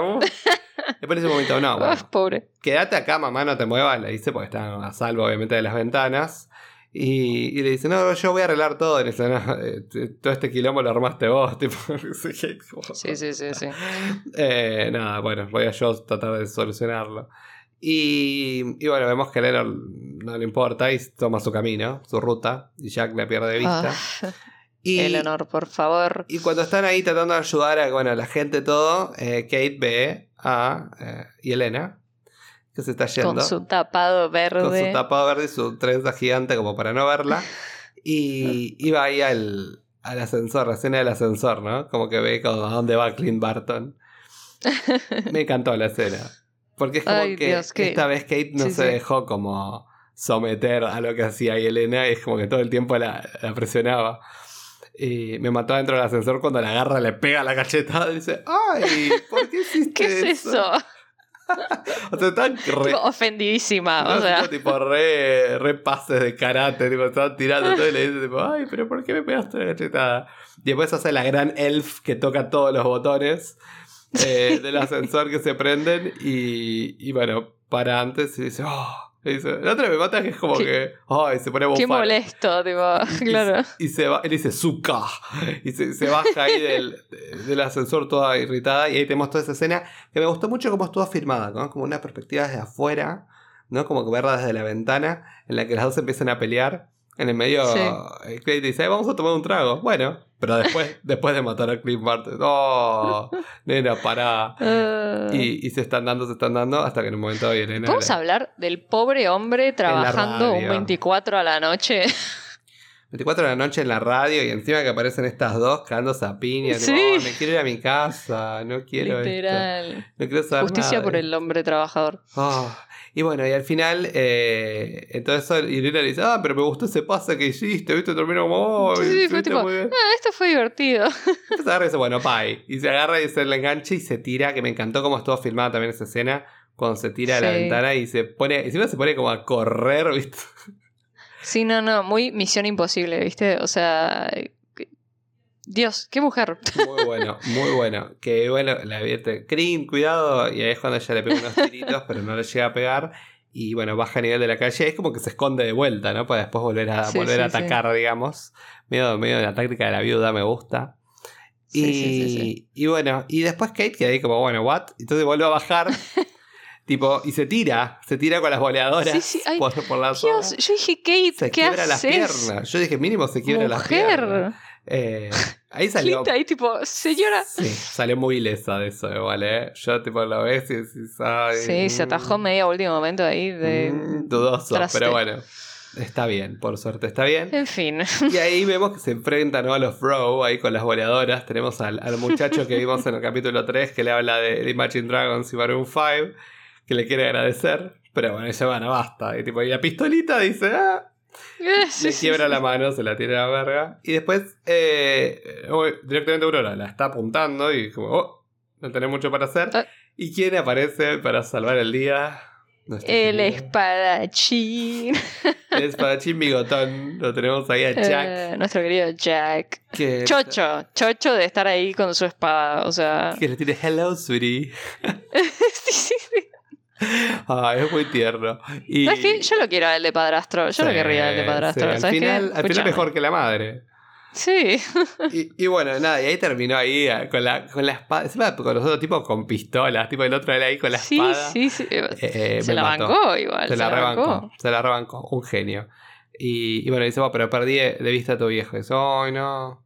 Después [LAUGHS] dice un momento, no, bueno, pobre. quédate acá, mamá, no te muevas, le dice, porque está a salvo, obviamente, de las ventanas. Y, y le dice, no, yo voy a arreglar todo. Y le dice, no, eh, todo este quilombo lo armaste vos. [LAUGHS] Tipo, Sí, sí, sí, sí. Eh, nada, bueno, voy a yo tratar de solucionarlo. Y, y bueno, vemos que Lenor no le importa y toma su camino, su ruta, y Jack la pierde de vista. Ah, [LAUGHS] y, Eleanor, por favor. y cuando están ahí tratando de ayudar a bueno, a la gente todo, eh, Kate ve a eh, Yelena, que se está yendo Con su tapado con verde. su tapado verde y su trenza gigante como para no verla. [LAUGHS] Y, y va ahí al, al ascensor, la escena del ascensor, ¿no? Como que ve como a dónde va Clint Barton. [LAUGHS] Me encantó la escena. Porque es como Ay, que Dios, esta vez Kate no Sí, se sí. dejó como someter a lo que hacía Elena y es como que todo el tiempo la, la presionaba. Y me mató dentro del ascensor cuando la agarra, le pega la cachetada y dice, ¡ay! ¿Por qué [LAUGHS] hiciste ¿Qué es eso? [LAUGHS] O sea, están [LAUGHS] re, ofendidísima, no, o sea. tipo, re, re pases de karate, tipo, estaban tirando todo y le dice, tipo, ay, pero ¿por qué me pegaste la cachetada? Y después hace la gran elf que toca todos los botones [LAUGHS] eh, del ascensor que se prenden y, y bueno, para antes y dice, oh, y dice, la otra me mata que es como Qué- que, ay, se pone a Qué molesto, tipo, [LAUGHS] claro. Y se va, él dice Zuka. Y se, se baja ahí del, del ascensor toda irritada. Y ahí tenemos toda esa escena que me gustó mucho cómo estuvo filmada, ¿no? Como una perspectiva desde afuera, ¿no? Como que verla desde la ventana, en la que las dos empiezan a pelear. En el medio, Sí. eh, Clay dice, "Ay, vamos a tomar un trago. Bueno, pero después, [LAUGHS] después de matar a Clint Barton. No, [LAUGHS] nena, pará. Ah. Y, y se están dando, se están dando, hasta que en un momento Elena... Vamos a hablar del pobre hombre trabajando un radio. 24 a la noche. [LAUGHS] 24 de la noche en la radio y encima que aparecen estas dos cagándose a piña. Sí. "Oh, me quiero ir a mi casa, no quiero esto, Literal. no quiero saber Justicia nada". por el hombre trabajador. Oh, Y bueno, y al final, eh, entonces Irina le dice, ah, pero me gustó ese pase que hiciste, viste, terminó como, oh, Sí, sí, fue tipo, muy bien". ah, esto fue divertido. [LAUGHS] Entonces agarra y dice, bueno, bye. Y se agarra y se le engancha y se tira, que me encantó cómo estuvo filmada también esa escena, cuando se tira a la Sí. ventana y se pone, encima se pone como a correr, [LAUGHS] viste. Sí, no, no, muy misión imposible, ¿viste? O sea, Dios, qué mujer. Muy bueno, muy bueno. Que bueno, le advierte, Crin, cuidado. Y ahí es cuando ella le pega unos tiritos, pero no le llega a pegar. Y bueno, baja a nivel de la calle. Es como que se esconde de vuelta, ¿no? Para después volver a, Sí, volver a sí. atacar, digamos. Medio, medio de la táctica de la viuda, me gusta. Sí, y, sí, sí, sí. y bueno, y después Kate queda ahí como, bueno, ¿what? Entonces vuelve a bajar. [LAUGHS] tipo, y se tira, se tira con las boleadoras Sí, sí, ay, por, por la zona. Dios, yo dije, Kate, Se ¿qué quiebra las piernas. Yo dije, mínimo se quiebra las piernas. Eh, [LAUGHS] ahí salió. Clint ahí tipo, señora. Sí, salió muy ilesa de eso igual, ¿eh? Yo tipo lo ves y decís, ay, Sí, se atajó mm, medio a último momento ahí de... mm, dudoso, traste. pero bueno. Está bien, por suerte está bien. En fin. Y ahí vemos que se enfrentan ¿no? a los Bro ahí con las boleadoras. Tenemos al, al muchacho que vimos en el capítulo 3 que le habla de Imagine Dragons y Maroon 5, que le quiere agradecer. Pero bueno, ella van basta. Y tipo, y la pistolita dice, ah, [LAUGHS] le quiebra la mano, se la tira a la verga. Y después, eh, directamente Aurora la está apuntando y como, oh, no tenés mucho para hacer. Ah. ¿Y quién aparece para salvar el día? El espadachín. [LAUGHS] El espadachín bigotón. Lo tenemos ahí a Jack. Eh, nuestro querido Jack. que, Chocho. Chocho de estar ahí con su espada. O sea... que le tiene hello, sweetie. [LAUGHS] sí, sí, sí. Ah, es muy tierno. Y, ¿Sabes qué? Yo lo quiero al de padrastro. Yo lo querría al de padrastro. sí, Al final, al final mejor que la madre. Sí. Y, y bueno, nada, y ahí terminó ahí eh, con la, con la espada. Encima con los otros tipos con pistolas. Tipo el otro era ahí con la Sí, espada. sí, sí. Eh, eh, se la mató. bancó igual. Se la rebancó. Se la rebancó. Un genio. Y, y bueno, dice, "Bueno, pero perdí de vista a tu viejo. Dice, ay, no.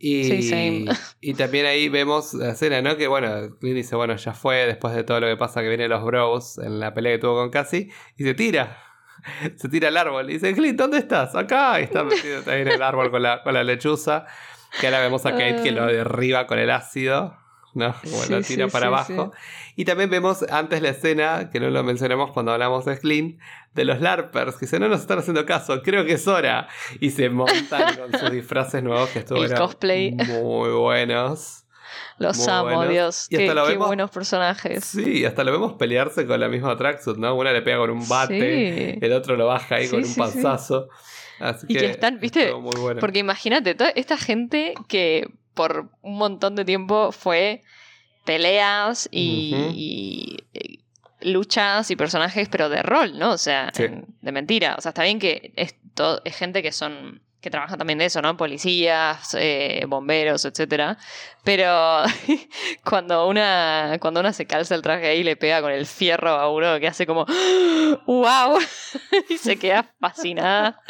Y, Sí, same. [LAUGHS] y también ahí vemos la escena, ¿no? Que bueno, Clint dice, bueno, ya fue después de todo lo que pasa que vienen los bros en la pelea que tuvo con Cassie. Y se tira. [LAUGHS] se tira al árbol y dice, Clint, ¿dónde estás? Acá. Y está metido ahí en el árbol con la, con la lechuza. Que ahora vemos a Kate que lo derriba con el ácido. ¿No? [LAUGHS] Como tira para abajo. Y también vemos antes la escena, que no lo mencionamos cuando hablamos de Clint, de los LARPers, que dicen, no nos están haciendo caso, creo que es hora. Y se montan [LAUGHS] con sus disfraces nuevos que estuvieron cosplay. muy buenos. Los amo, Dios. qué, buenos personajes. Sí, hasta lo vemos pelearse con la misma tracksuit, ¿no? Una le pega con un bate, el otro lo baja ahí con un panzazo. y que, están, ¿viste? Porque imagínate, toda esta gente que por un montón de tiempo fue peleas y, luchas y personajes, pero de rol, ¿no? O sea, de mentira. O sea, está bien que es, es gente que son que trabaja también de eso, ¿no? Policías, eh, bomberos, etcétera. Pero [LAUGHS] cuando una, cuando una se calza el traje ahí y le pega con el fierro a uno que hace como [GASPS] ¡Wow! [LAUGHS] y se queda fascinada.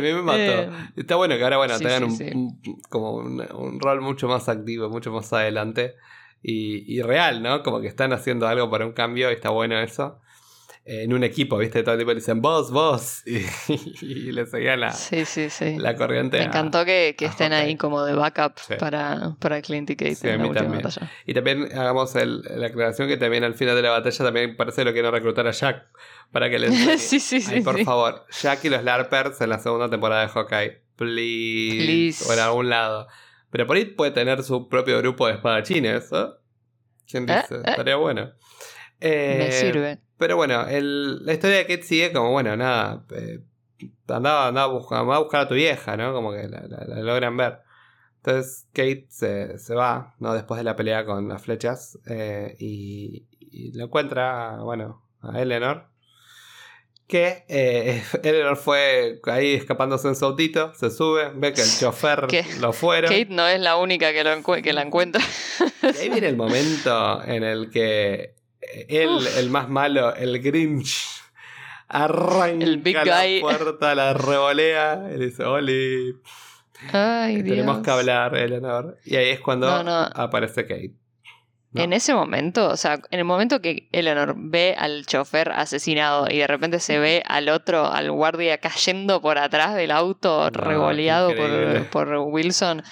Me mató. Eh, Está bueno que ahora, bueno, tengan un, como un, rol mucho más activo, mucho más adelante. Y, y real, ¿no? Como que están haciendo algo para un cambio y está bueno eso en un equipo, ¿viste? Todo el tiempo dicen vos, vos. [LAUGHS] Y, le seguían la, la corriente. Me encantó que, estén ahí como de backup para, para Clint y Kate en la última batalla. Y también hagamos la aclaración que también al final de la batalla también parece lo que no reclutar a Jack para que le [LAUGHS] sí, sí, sí. por favor, Jack y los LARPers en la segunda temporada de Hawkeye. Please. O en algún lado. Pero por ahí puede tener su propio grupo de espadachines, ¿eh? ¿Quién ¿Eh? dice? Estaría bueno. Me eh, sirve. Pero bueno, la historia de Kate sigue como, bueno, nada. Eh, andaba, andaba, a buscar, a buscar a tu vieja, ¿no? Como que la, logran ver. Entonces Kate se, va, ¿no? Después de la pelea con las flechas. Eh, y, lo encuentra, bueno, a Eleanor. Que eh, [LAUGHS] Eleanor fue ahí escapándose en su autito, se sube, ve que el [LAUGHS] chofer lo fuera. Kate no es la única que, lo que la encuentra. Y ahí viene el momento en el que él, el más malo, el Grinch, arranca el la puerta, la revolea y dice, Oli. Ay, Tenemos que hablar, Eleanor. Y ahí es cuando aparece Kate. En ese momento, o sea, en el momento que Eleanor ve al chofer asesinado y de repente se ve al otro, al guardia cayendo por atrás del auto, revoleado por, por Wilson,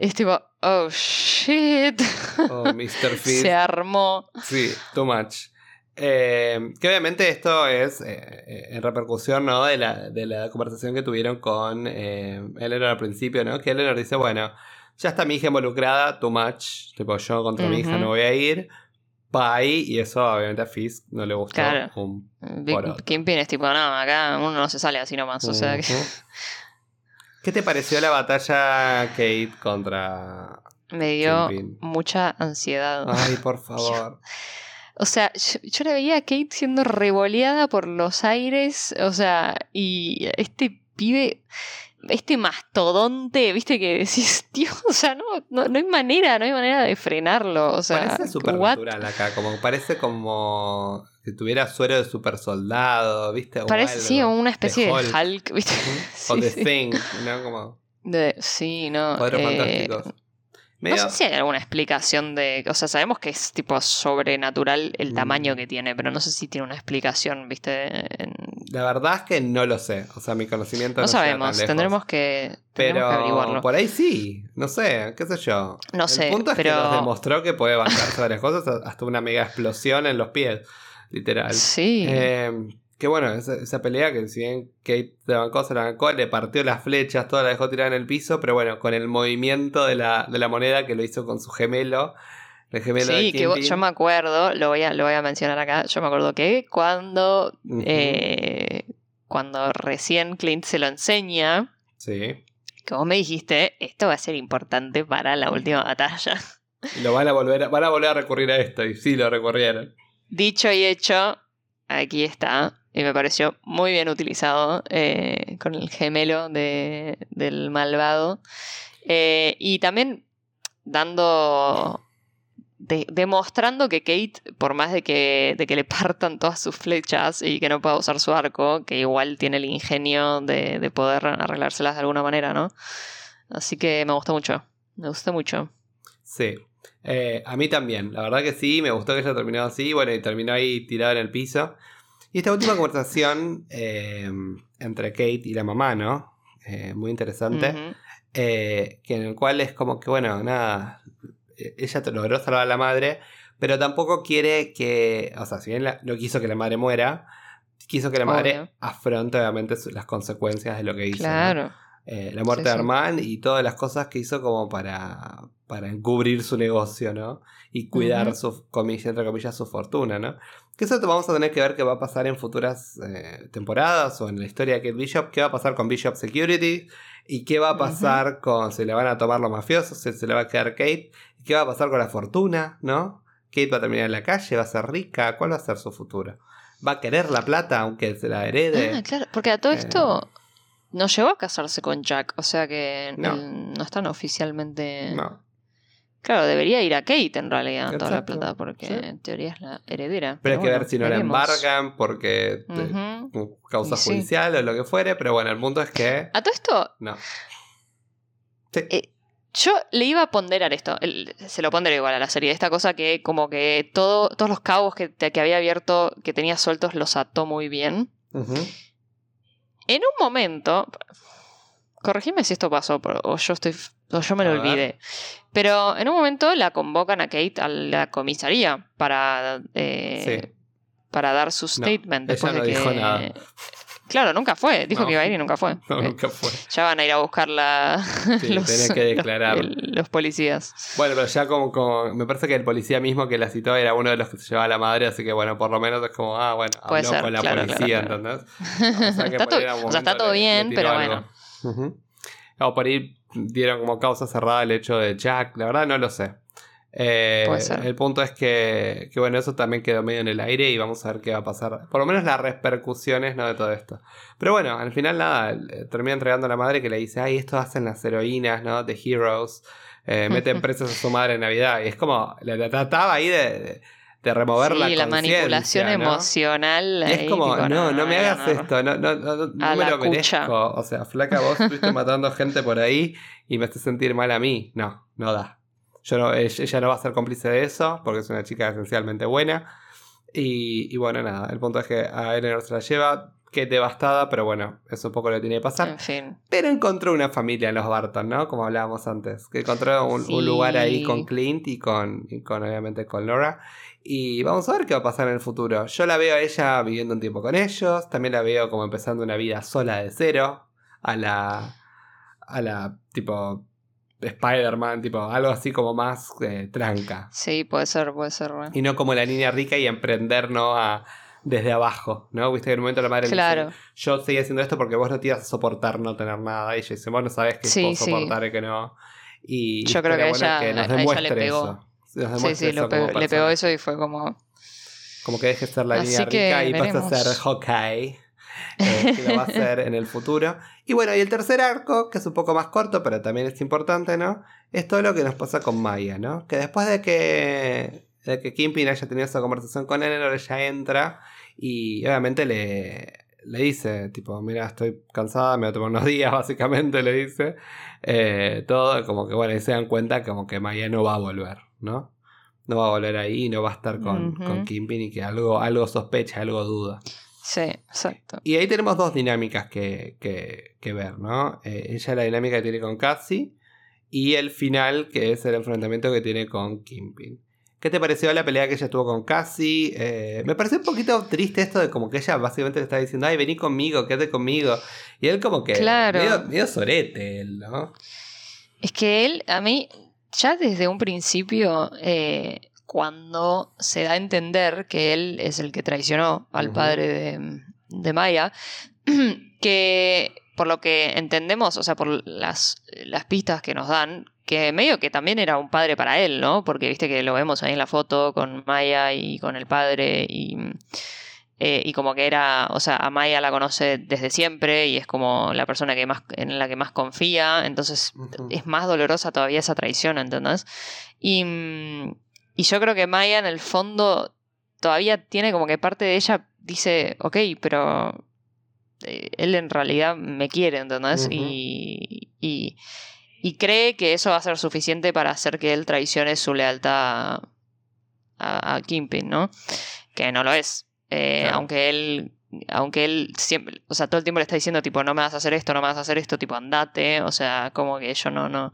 es tipo, oh shit. Oh, Mr. [LAUGHS] Fist. Se armó. Sí, too much. Eh, que obviamente esto es eh, eh, en repercusión ¿no? de, la, de la conversación que tuvieron con eh, Eleanor al principio, ¿no? Que Eleanor dice, bueno, ya está mi hija involucrada, too much. Tipo, yo contra mi hija no voy a ir. Bye. Y eso obviamente a Fisk no le gustó. Claro. Un Kingpin es tipo, no, acá uno no se sale así nomás. O sea que... [LAUGHS] ¿Qué te pareció la batalla Kate contra... Me dio mucha ansiedad. Ay, por [LAUGHS] favor. O sea, yo, la veía a Kate siendo revoleada por los aires, o sea, y este pibe, este mastodonte, viste que decís, [LAUGHS] tío, o sea, no, no, hay manera, no hay manera de frenarlo, o sea. Parece súper natural acá, como parece como si tuviera suero de super soldado, ¿viste? Parece, sí, una especie de Hulk, ¿viste? [LAUGHS] o de Thing, ¿no? Como... De, sí, no. Poderes eh, fantásticos. No sé si hay alguna explicación de. O sea, sabemos que es tipo sobrenatural el tamaño mm. que tiene, pero no sé si tiene una explicación, ¿viste? La verdad es que no lo sé. O sea, mi conocimiento no, no sabemos. Tendremos que. Pero averiguarlo. por ahí sí. No sé, qué sé yo. No sé. El punto es que nos demostró que puede bancarse varias cosas, hasta una mega explosión en los pies literal. Sí. Eh, que bueno, esa, pelea que si bien Kate se bancó, se la bancó, le partió las flechas, toda la dejó tirada en el piso, pero bueno, con el movimiento de la, de la moneda que lo hizo con su gemelo. El gemelo sí, que yo me acuerdo, lo voy, a, lo voy a mencionar acá, yo me acuerdo que cuando, eh, cuando recién Clint se lo enseña, sí. como me dijiste, esto va a ser importante para la última batalla. Lo van a volver, van a volver a recurrir a esto, y sí lo recorrieron. Dicho y hecho, aquí está. Y me pareció muy bien utilizado eh, con el gemelo de, del malvado. Eh, y también dando. demostrando que Kate, por más de que, de que le partan todas sus flechas y que no pueda usar su arco, que igual tiene el ingenio de, de poder arreglárselas de alguna manera, ¿no? Así que me gustó mucho. Me gustó mucho. Sí, eh, a mí también, la verdad que sí, me gustó que haya terminado así, bueno, y terminó ahí tirado en el piso. Y esta última conversación eh, entre Kate y la mamá, ¿no? Eh, muy interesante. Eh, que en el cual es como que, bueno, nada, eh, ella logró salvar a la madre, pero tampoco quiere que, o sea, si bien la- no quiso que la madre muera, quiso que la madre afronte obviamente las consecuencias de lo que hizo. ¿no? Eh, la muerte Sí, de. Armand y todas las cosas que hizo como para, para encubrir su negocio, ¿no? Y cuidar su, comilla, entre comillas, su fortuna, ¿no? Que eso te vamos a tener que ver qué va a pasar en futuras eh, temporadas o en la historia de Kate Bishop, qué va a pasar con Bishop Security y qué va a pasar con si le van a tomar los mafiosos, si se le va a quedar Kate, y qué va a pasar con la fortuna, ¿no? Kate va a terminar en la calle, va a ser rica, ¿cuál va a ser su futuro? ¿Va a querer la plata aunque se la herede? Ah, claro, porque a todo Eh. esto no llegó a casarse con Jack, o sea que No. están oficialmente. No. Claro, debería ir a Kate en realidad toda la plata, porque sí. en teoría es la heredera. Pero hay que bueno, ver si no la embargan porque con causa sí. judicial o lo que fuere, pero bueno, el punto es que A todo esto, no. Sí. Eh, yo le iba a ponderar esto, el- se lo pondré igual a la serie, esta cosa que como que todo, todos los cabos que, que había abierto, que tenía sueltos, los ató muy bien. Ujú. En un momento, corregime si esto pasó o yo estoy o yo me lo olvidé, pero en un momento la convocan a Kate a la comisaría para eh, Sí. para dar su No, statement. ella después no de que... dijo nada. Claro, nunca fue. Dijo No. que iba a ir y nunca fue. [LAUGHS] No, nunca fue. Ya van a ir a buscar la, Sí, [LAUGHS] los, tenés que los- declarar. el- los policías. Bueno, pero ya como, como- me parece que el policía mismo que la citó era uno de los que se llevaba a la madre, así que bueno, por lo menos es como, ah, bueno, habló ser, con la claro, policía, claro, claro. ¿entendés? [LAUGHS] O sea, que Está todo- o sea, está todo le- bien, pero algo. bueno. Ujú. O por ahí dieron como causa cerrada el hecho de Jack, la verdad no lo sé. Eh, Puede ser. El punto es que, que, bueno, eso también quedó medio en el aire y vamos a ver qué va a pasar. Por lo menos las repercusiones ¿no? de todo esto. Pero bueno, al final nada, eh, termina entregando a la madre que le dice, ay, esto hacen las heroínas, ¿no? De Heroes. Eh, meten [LAUGHS] presos a su madre en Navidad. Y es como, la, trataba ahí de, de, de remover Sí, la manipulación ¿no? emocional. Y es como, tipo, no, no me hagas no, esto, no, no, no, me lo merezco. O sea, flaca, vos estuviste matando gente por ahí y me hace sentir mal a mí. No, no da. Yo no, ella, no va a ser cómplice de eso, porque es una chica esencialmente buena. Y, y bueno, nada, el punto es que a Eleanor se la lleva, que devastada, pero bueno, eso un poco le tiene que pasar. En fin. Pero encontró una familia en los Barton, ¿no? Como hablábamos antes. Que encontró un, un lugar ahí con Clint y con, y con, obviamente, con Laura. Y vamos a ver qué va a pasar en el futuro. Yo la veo a ella viviendo un tiempo con ellos. También la veo como empezando una vida sola de cero. A la. A la. Tipo. Spider-Man, tipo, algo así como más eh, tranca. Sí, puede ser, puede ser. ¿no? Y no como la niña rica y emprender, ¿no? A, desde abajo, ¿no? Viste que en un momento la madre le dice, Claro. yo seguí haciendo esto porque vos no te ibas a soportar no tener nada. Y ella dice, vos no sabés que Sí, puedo sí. soportar y que no. Y Yo creo que bueno ella- nos a ella demuestre le pegó. eso. Nos Sí, demuestre sí, eso pegó- le pegó eso y fue como. Como que deje de ser la Así niña rica y pasa a veremos. ser Hawkeye. [LAUGHS] eh, que lo va a [LAUGHS] hacer en el futuro. Y bueno, y el tercer arco, que es un poco más corto, pero también es importante, ¿no? Es todo lo que nos pasa con Maya, ¿no? Que después de que, de que Kimpin haya tenido esa conversación con Eleanor, ella entra y obviamente le, le dice, tipo, mira, estoy cansada, me voy a tomar unos [LAUGHS] días, básicamente, le dice. Eh, todo, como que, bueno, y se dan cuenta como que Maya no va a volver, ¿no? No va a volver ahí, no va a estar con, Ujú. con Kimpin y que algo, algo sospecha, algo duda. Sí, exacto. Y ahí tenemos dos dinámicas que, que, que ver, ¿no? Eh, ella la dinámica que tiene con Cassie y el final que es el enfrentamiento que tiene con Kimpin. ¿Qué te pareció la pelea que ella tuvo con Cassie? Eh, me pareció un poquito triste esto de como que ella básicamente le está diciendo, ay, vení conmigo, quédate conmigo. Y él como que Claro. medio, medio sorete, él, ¿no? Es que él, a mí, ya desde un principio, eh, cuando se da a entender que él es el que traicionó al padre de, de Maya, [CLEARS THROAT] que por lo que entendemos, o sea, por las, las pistas que nos dan, que medio que también era un padre para él, ¿no? Porque viste que lo vemos ahí en la foto con Maya y con el padre y... eh, y como que era, o sea, a Maya la conoce desde siempre y es como la persona que más, en la que más confía, entonces es más dolorosa todavía esa traición, ¿entendés? Y, y yo creo que Maya en el fondo todavía tiene como que parte de ella dice, ok, pero eh, él en realidad me quiere, ¿entendés? Y, y, y cree que eso va a ser suficiente para hacer que él traicione su lealtad a, a, a Kingpin, ¿no? Que no lo es. Eh, Claro. Aunque él. Aunque él siempre, o sea, todo el tiempo le está diciendo, tipo, no me vas a hacer esto, no me vas a hacer esto, tipo, andate, o sea, como que yo no, no,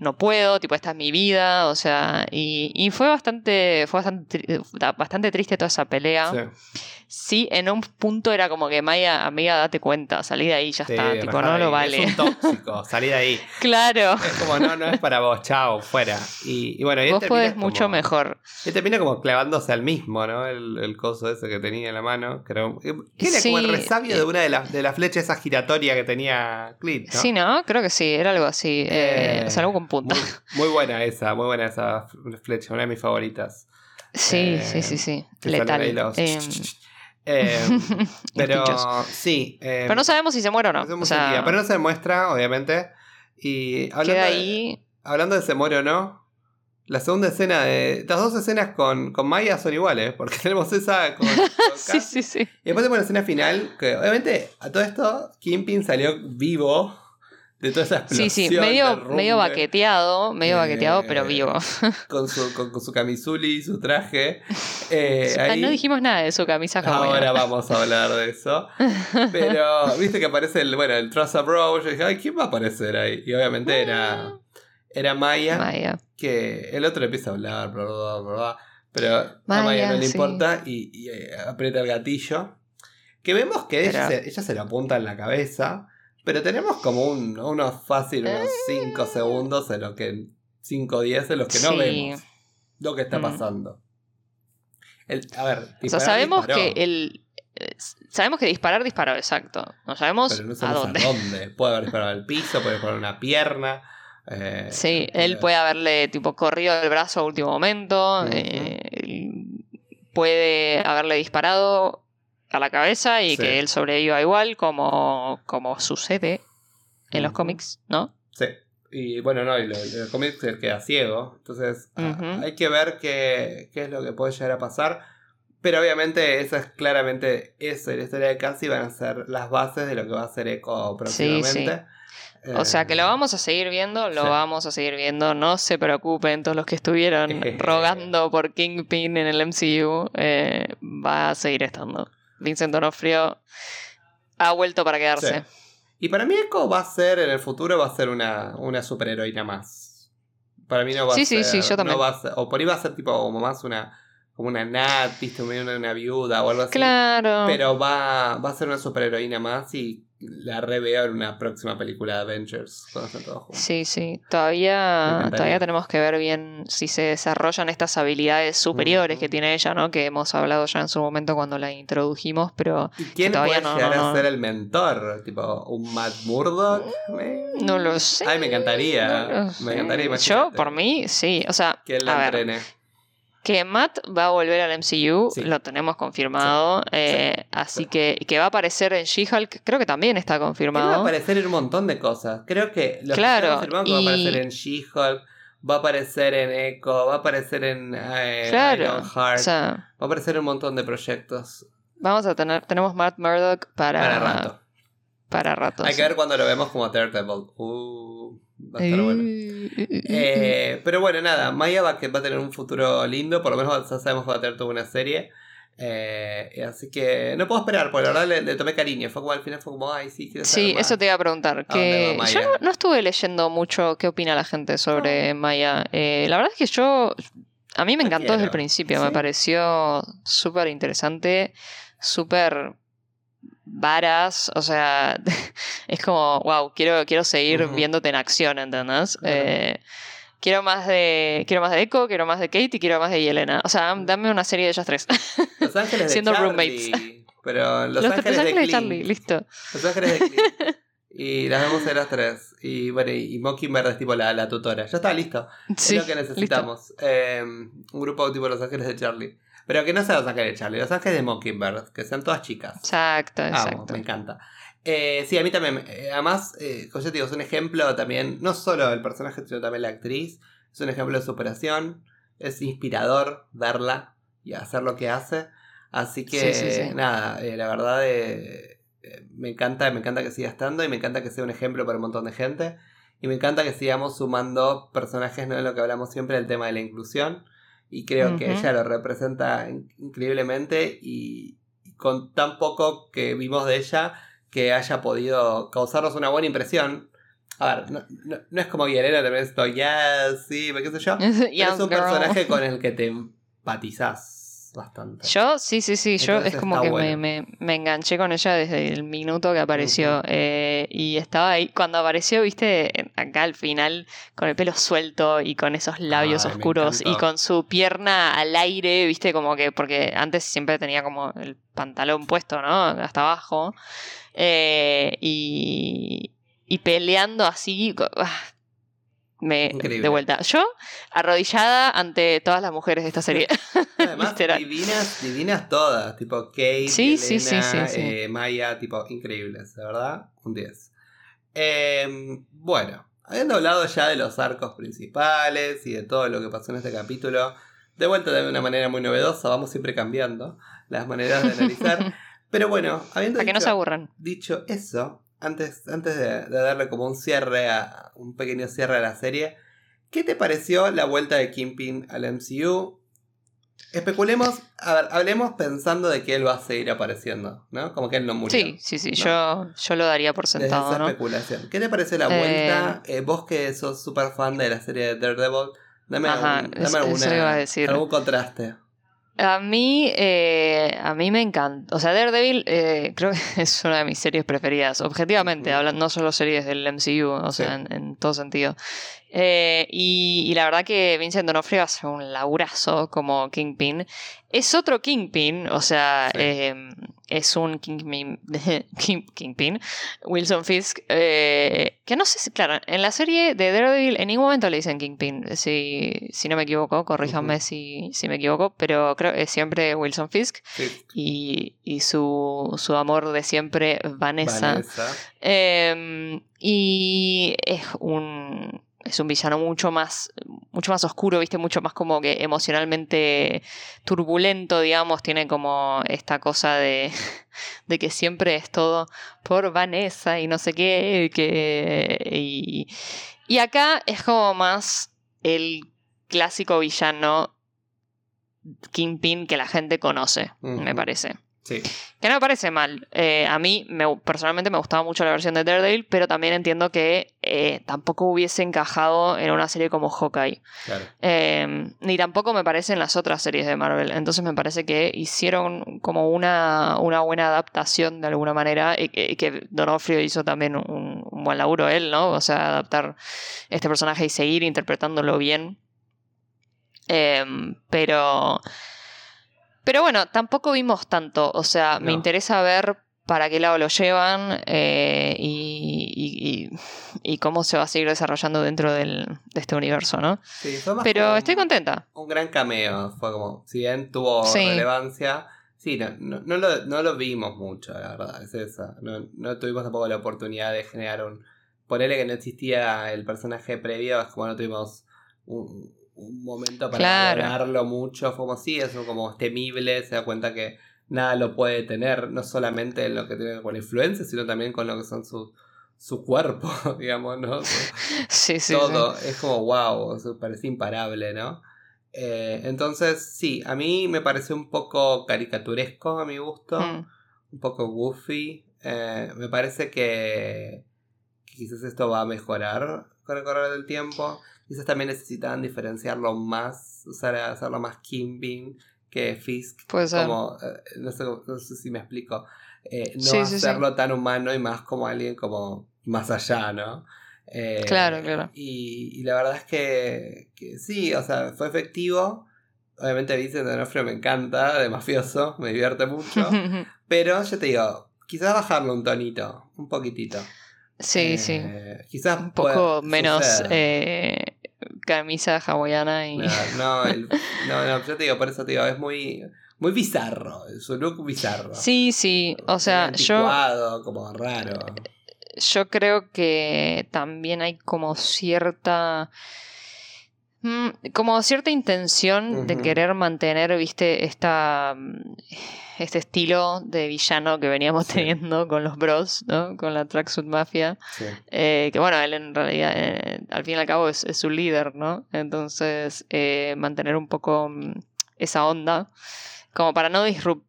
no puedo, tipo, esta es mi vida, o sea, y, y fue bastante, fue bastante, da- bastante triste toda esa pelea. Sí. Sí, en un punto era como que Maya, amiga, date cuenta, salí de ahí, ya Sí, está, tipo, no lo vale. Es un tóxico, [LAUGHS] salí de ahí. claro, Es como, no, no es para vos, chao, fuera. Y, y bueno, y vos podés como- mucho mejor. Él termina como clavándose al mismo, ¿no? El, el coso ese que tenía en la mano. Era, que era como el Sí, resabio eh. de una de las de las flechas esa giratoria que tenía Clint, ¿no? Sí, ¿no? Creo que sí, era algo así, eh, Eh, o sea, algo con punta. Muy, muy buena esa, muy buena esa flecha, una de mis favoritas. Sí, eh, sí, sí, sí, salen letal. los- Eh, [LAUGHS] pero sí. eh, Pero no sabemos si se muere o no. O sea, pero no se muestra, obviamente. Y hablando, queda de, ahí. hablando de se muere o no, la segunda escena de. Las dos escenas con, con Maya son iguales, porque [LAUGHS] tenemos esa con. con [LAUGHS] Sí, sí, sí. Y después tenemos la escena final, que obviamente a todo esto, Kimpin salió vivo de toda esa explosión. Sí, sí, medio, medio baqueteado, medio Eh, baqueteado, pero vivo. [LAUGHS] Con su, con, con su camisuli y su traje. [LAUGHS] Eh, Ah, ahí- No dijimos nada de su camisa Ahora hawaiana. vamos a hablar de eso. [LAUGHS] Pero viste que aparece el, bueno, el Trust Bro. Yo dije, ay, ¿quién va a aparecer ahí? Y obviamente era, era Maya, Maya. que el otro le empieza a hablar, bla, bla, bla, Pero a Maya, no le sí. importa y, y, eh, aprieta el gatillo. Que vemos que ella, se, ella se lo apunta en la cabeza. Pero tenemos como un, unos fácil, unos 5 segundos en los que. 5 o 10 en los que no Sí. vemos lo que está Mm. pasando. El- a ver, O sea, sabemos disparó. que el. eh, Sabemos que disparar disparó, exacto. No sabemos Pero no a sabemos dónde. a dónde. [LAUGHS] Puede haber disparado al piso, puede disparar una pierna. eh, Sí, él puede haberle tipo corrido el brazo a último momento. Eh, puede haberle disparado a la cabeza y Sí. que él sobreviva igual, como, como sucede en los cómics, ¿no? Sí. Y bueno, no, y lo- el cómic se queda ciego. Entonces a- hay que ver qué, qué es lo que puede llegar a pasar. Pero obviamente esa es claramente eso y la historia de Cassie van a ser las bases de lo que va a ser Echo próximamente. O sea que lo Eh, vamos a seguir viendo, lo sí. vamos a seguir viendo. No se preocupen todos los que estuvieron [LAUGHS] rogando por Kingpin en el MCU. eh, va a seguir estando. Vincent D'Onofrio ha vuelto para quedarse. Sí. Y para mí Echo va a ser, en el futuro, va a ser una, una superheroína más. Para mí no va Sí, a sí, ser... sí, yo también. no va a ser- o por ahí va a ser tipo como más una... Como una Nat, viste, una, una viuda o algo así. Claro. Pero va, va a ser una superheroína más y la reveo en una próxima película de Avengers. Sí, sí. Todavía, todavía tenemos que ver bien si se desarrollan estas habilidades superiores que tiene ella, ¿no? Que hemos hablado ya en su momento cuando la introdujimos, pero ¿Y quién todavía puede no, llegar no, a ser el mentor? ¿Tipo un Matt Murdock? No lo sé. Ay, me encantaría. No me encantaría Yo, por mí, sí. O sea, Que él a la ver. Que Matt va a volver al MCU, Sí. lo tenemos confirmado. eh, así que, que va a aparecer en She-Hulk, creo que también está Él va a confirmado. aparecer en un montón de cosas. Creo que lo Claro, que está confirmado que va a y- aparecer en She-Hulk, va a aparecer en Echo, va a aparecer en eh, Claro, Ironheart, O sea, va a aparecer en un montón de proyectos vamos a tener, tenemos Matt Murdock para, para rato. para rato, Hay que ver cuando lo vemos como Daredevil. Uh, va a estar bueno. Eh, pero bueno, nada, Maya va, que va a tener un futuro lindo, por lo menos ya sabemos que va a tener toda una serie. Eh, así que no puedo esperar, porque la verdad le, le tomé cariño. Fue como al final, fue como, ay, sí, quiero saber Sí, más. eso te iba a preguntar. Que yo no, no estuve leyendo mucho qué opina la gente sobre Maya. Eh, la verdad es que yo. A mí me encantó desde el principio. Me pareció súper interesante, súper varas. O sea, [LAUGHS] es como, wow, quiero, quiero seguir viéndote en acción, ¿entendés? Claro. Eh, quiero más de. Quiero más de Echo, quiero más de Kate y quiero más de Yelena. O sea, dame una serie de ellas tres. [LAUGHS] Los Ángeles de siendo Charlie. roommates. Pero [LAUGHS] Los, Los, Ángeles, de. Charlie, listo. Los Ángeles de Clint. Y las vemos en las tres. Y bueno, y Mockingbird es tipo la, la tutora. Ya está, listo. Sí, es lo que necesitamos. Eh, un grupo tipo Los Ángeles de Charlie. Pero que no sea Los Ángeles de Charlie, Los Ángeles de Mockingbird. Que sean todas chicas. Exacto, exacto. me encanta. Eh, sí, a mí también. eh, además, eh, como yo te digo, es un ejemplo también, no solo del personaje, sino también la actriz. Es un ejemplo de superación. Es inspirador verla y hacer lo que hace. Así que, Sí, sí, sí. nada, eh, la verdad, me encanta, me encanta que siga estando y me encanta que sea un ejemplo para un montón de gente. Y me encanta que sigamos sumando personajes, ¿no? En lo que hablamos siempre, el tema de la inclusión. Y creo que ella lo representa in- increíblemente y, con tan poco que vimos de ella, que haya podido causarnos una buena impresión. A ver, no, no, es como Guillermo también estoy, ya, sí, qué sé yo. [LAUGHS] es un personaje con el que te empatizás bastante. Yo, sí, sí, sí, yo es como que me, me, enganché con ella desde el minuto que apareció. Eh, y estaba ahí, cuando apareció, viste, acá al final, con el pelo suelto y con esos labios oscuros y con su pierna al aire, viste, como que, porque antes siempre tenía como el pantalón puesto, ¿no? Hasta abajo. Eh, y, y peleando así. De vuelta. Yo, arrodillada ante todas las mujeres de esta serie. [LAUGHS] Además, divinas, divinas todas, tipo Kate, sí, eh, Maya, tipo increíbles, de verdad, un 10. Em, bueno, habiendo hablado ya de los arcos principales y de todo lo que pasó en este capítulo, de vuelta de una manera muy novedosa, vamos siempre cambiando las maneras de analizar. [LAUGHS] Pero bueno, habiendo Para que no se aburran. dicho eso, antes, antes de, darle como un cierre, a, un pequeño cierre a la serie, ¿qué te pareció la vuelta de Kingpin al MCU? Especulemos, a ver, hablemos pensando de que él va a seguir apareciendo, ¿no? Como que él no murió. Sí, sí, sí, yo, yo lo daría por sentado, esa especulación. ¿Qué te pareció la vuelta? Eh, vos que sos súper fan de la serie de Daredevil, dame, dame algún contraste. A mí, eh, a mí me encanta. O sea, Daredevil eh, [LAUGHS] creo que es una de mis series preferidas, objetivamente, hablando no solo series del MCU, o sea, en, todo sentido. Eh, y, la verdad que Vincent D'Onofrio hace un laburazo como Kingpin. Es otro Kingpin, o sea, em, es un Kingpin, [LAUGHS] Kingpin Wilson Fisk, eh, que no sé si, claro, en la serie de Daredevil en ningún momento le dicen Kingpin, si, si no me equivoco, corríjanme si, si me equivoco, pero creo que es siempre Wilson Fisk y, y su, su, amor de siempre, Vanessa. Em, y es un es un villano mucho más, mucho más oscuro, viste, mucho más como que emocionalmente turbulento, digamos, tiene como esta cosa de, [LAUGHS] de que siempre es todo por Vanessa y no sé qué, que, y, y acá es como más el clásico villano Kingpin que la gente conoce, me parece. Que no me parece mal. Eh, a mí me, personalmente me gustaba mucho la versión de Daredevil, pero también entiendo que eh, tampoco hubiese encajado en una serie como Hawkeye. Em, ni tampoco me parece en las otras series de Marvel. Entonces me parece que hicieron como una, una buena adaptación de alguna manera y que, Donofrio hizo también un, un buen laburo él, ¿no? O sea, adaptar este personaje y seguir interpretándolo bien. Em, pero... Pero bueno, tampoco vimos tanto. O sea, me interesa ver para qué lado lo llevan eh, y, cómo se va a seguir desarrollando dentro del, de este universo, ¿no? Sí, fue más Pero estoy contenta. Un gran cameo. Fue como, si bien tuvo relevancia. Sí, no, no, lo, no, lo, vimos mucho, la verdad, es esa. No, no tuvimos tampoco la oportunidad de generar un. Ponerle que no existía el personaje previo, es como no tuvimos un, un momento para claro. mucho. Fue como sí, es como temible, se da cuenta que nada lo puede tener, no solamente en lo que tiene con influencia, sino también con lo que son sus su cuerpo, [LAUGHS] digamos, ¿no? [LAUGHS] sí, sí. Todo es como wow, parece imparable, ¿no? Eh, entonces, sí, a mí me pareció un poco caricaturesco a mi gusto, mm. un poco goofy. Eh, me parece que, que, quizás esto va a mejorar con el correr del tiempo. Quizás también necesitaban diferenciarlo más, usar, hacerlo más Kingpin que Fisk. Puede ser. Como, eh, no, sé, no, sé, si me explico. Eh, no hacerlo tan humano y más como alguien como más allá, ¿no? Eh, claro, claro. Y, la verdad es que, sí, o sea, fue efectivo. Obviamente Vincent D'Onofrio me encanta, de mafioso, me divierte mucho. [LAUGHS] pero yo te digo, quizás bajarlo un tonito, un poquitito. Sí, sí. Quizás un poco menos camisa hawaiana y. No, no, no, yo te digo, por eso te digo, es muy. Muy bizarro, su look bizarro. Sí, sí, o sea, yo. como raro. Yo creo que también hay como cierta. Mm, como cierta intención de querer mantener, viste, esta este estilo de villano que veníamos teniendo con los bros, ¿no? Con la Tracksuit Mafia. Eh, que bueno, él en realidad, eh, al fin y al cabo, es, su líder, ¿no? Entonces, eh, mantener un poco mm, esa onda. Como para no disrup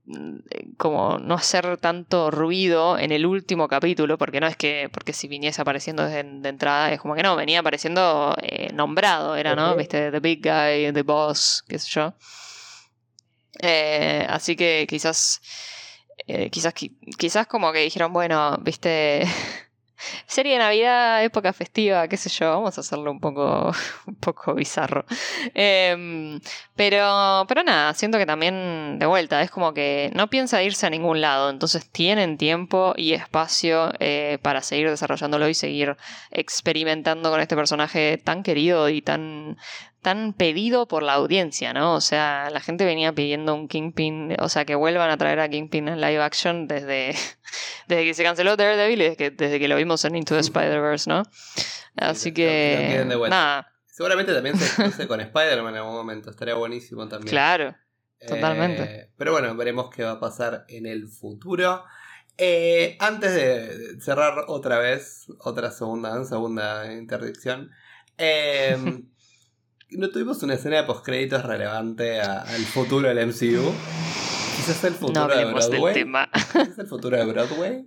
como no hacer tanto ruido en el último capítulo, porque no es que, porque si viniese apareciendo desde de entrada, es como que no, venía apareciendo eh, nombrado, era, ¿no? Viste, The Big Guy, The Boss, qué sé yo. Eh, así que quizás, eh, quizás, quizás como que dijeron, bueno, viste, [LAUGHS] Serie de Navidad, época festiva, qué sé yo, vamos a hacerlo un poco, [LAUGHS] un poco bizarro. Em, pero, pero nada, siento que también, de vuelta, es como que no piensa irse a ningún lado, entonces tienen tiempo y espacio eh, para seguir desarrollándolo y seguir experimentando con este personaje tan querido y tan, tan pedido por la audiencia, ¿no? O sea, la gente venía pidiendo un Kingpin, o sea, que vuelvan a traer a Kingpin en live action desde, [LAUGHS] desde que se canceló Daredevil y desde que, desde que lo vimos en Into the Spider-Verse, ¿no? Así que... nada. Seguramente también se [LAUGHS] cruce con Spider-Man en algún momento, estaría buenísimo también. Claro, totalmente. Eh, pero bueno, veremos qué va a pasar en el futuro. Eh, antes de cerrar otra vez, otra segunda, segunda interdicción, eh, [LAUGHS] no tuvimos una escena de postcréditos relevante al futuro del MCU. Quizás el futuro de Broadway. Quizás el futuro de Broadway.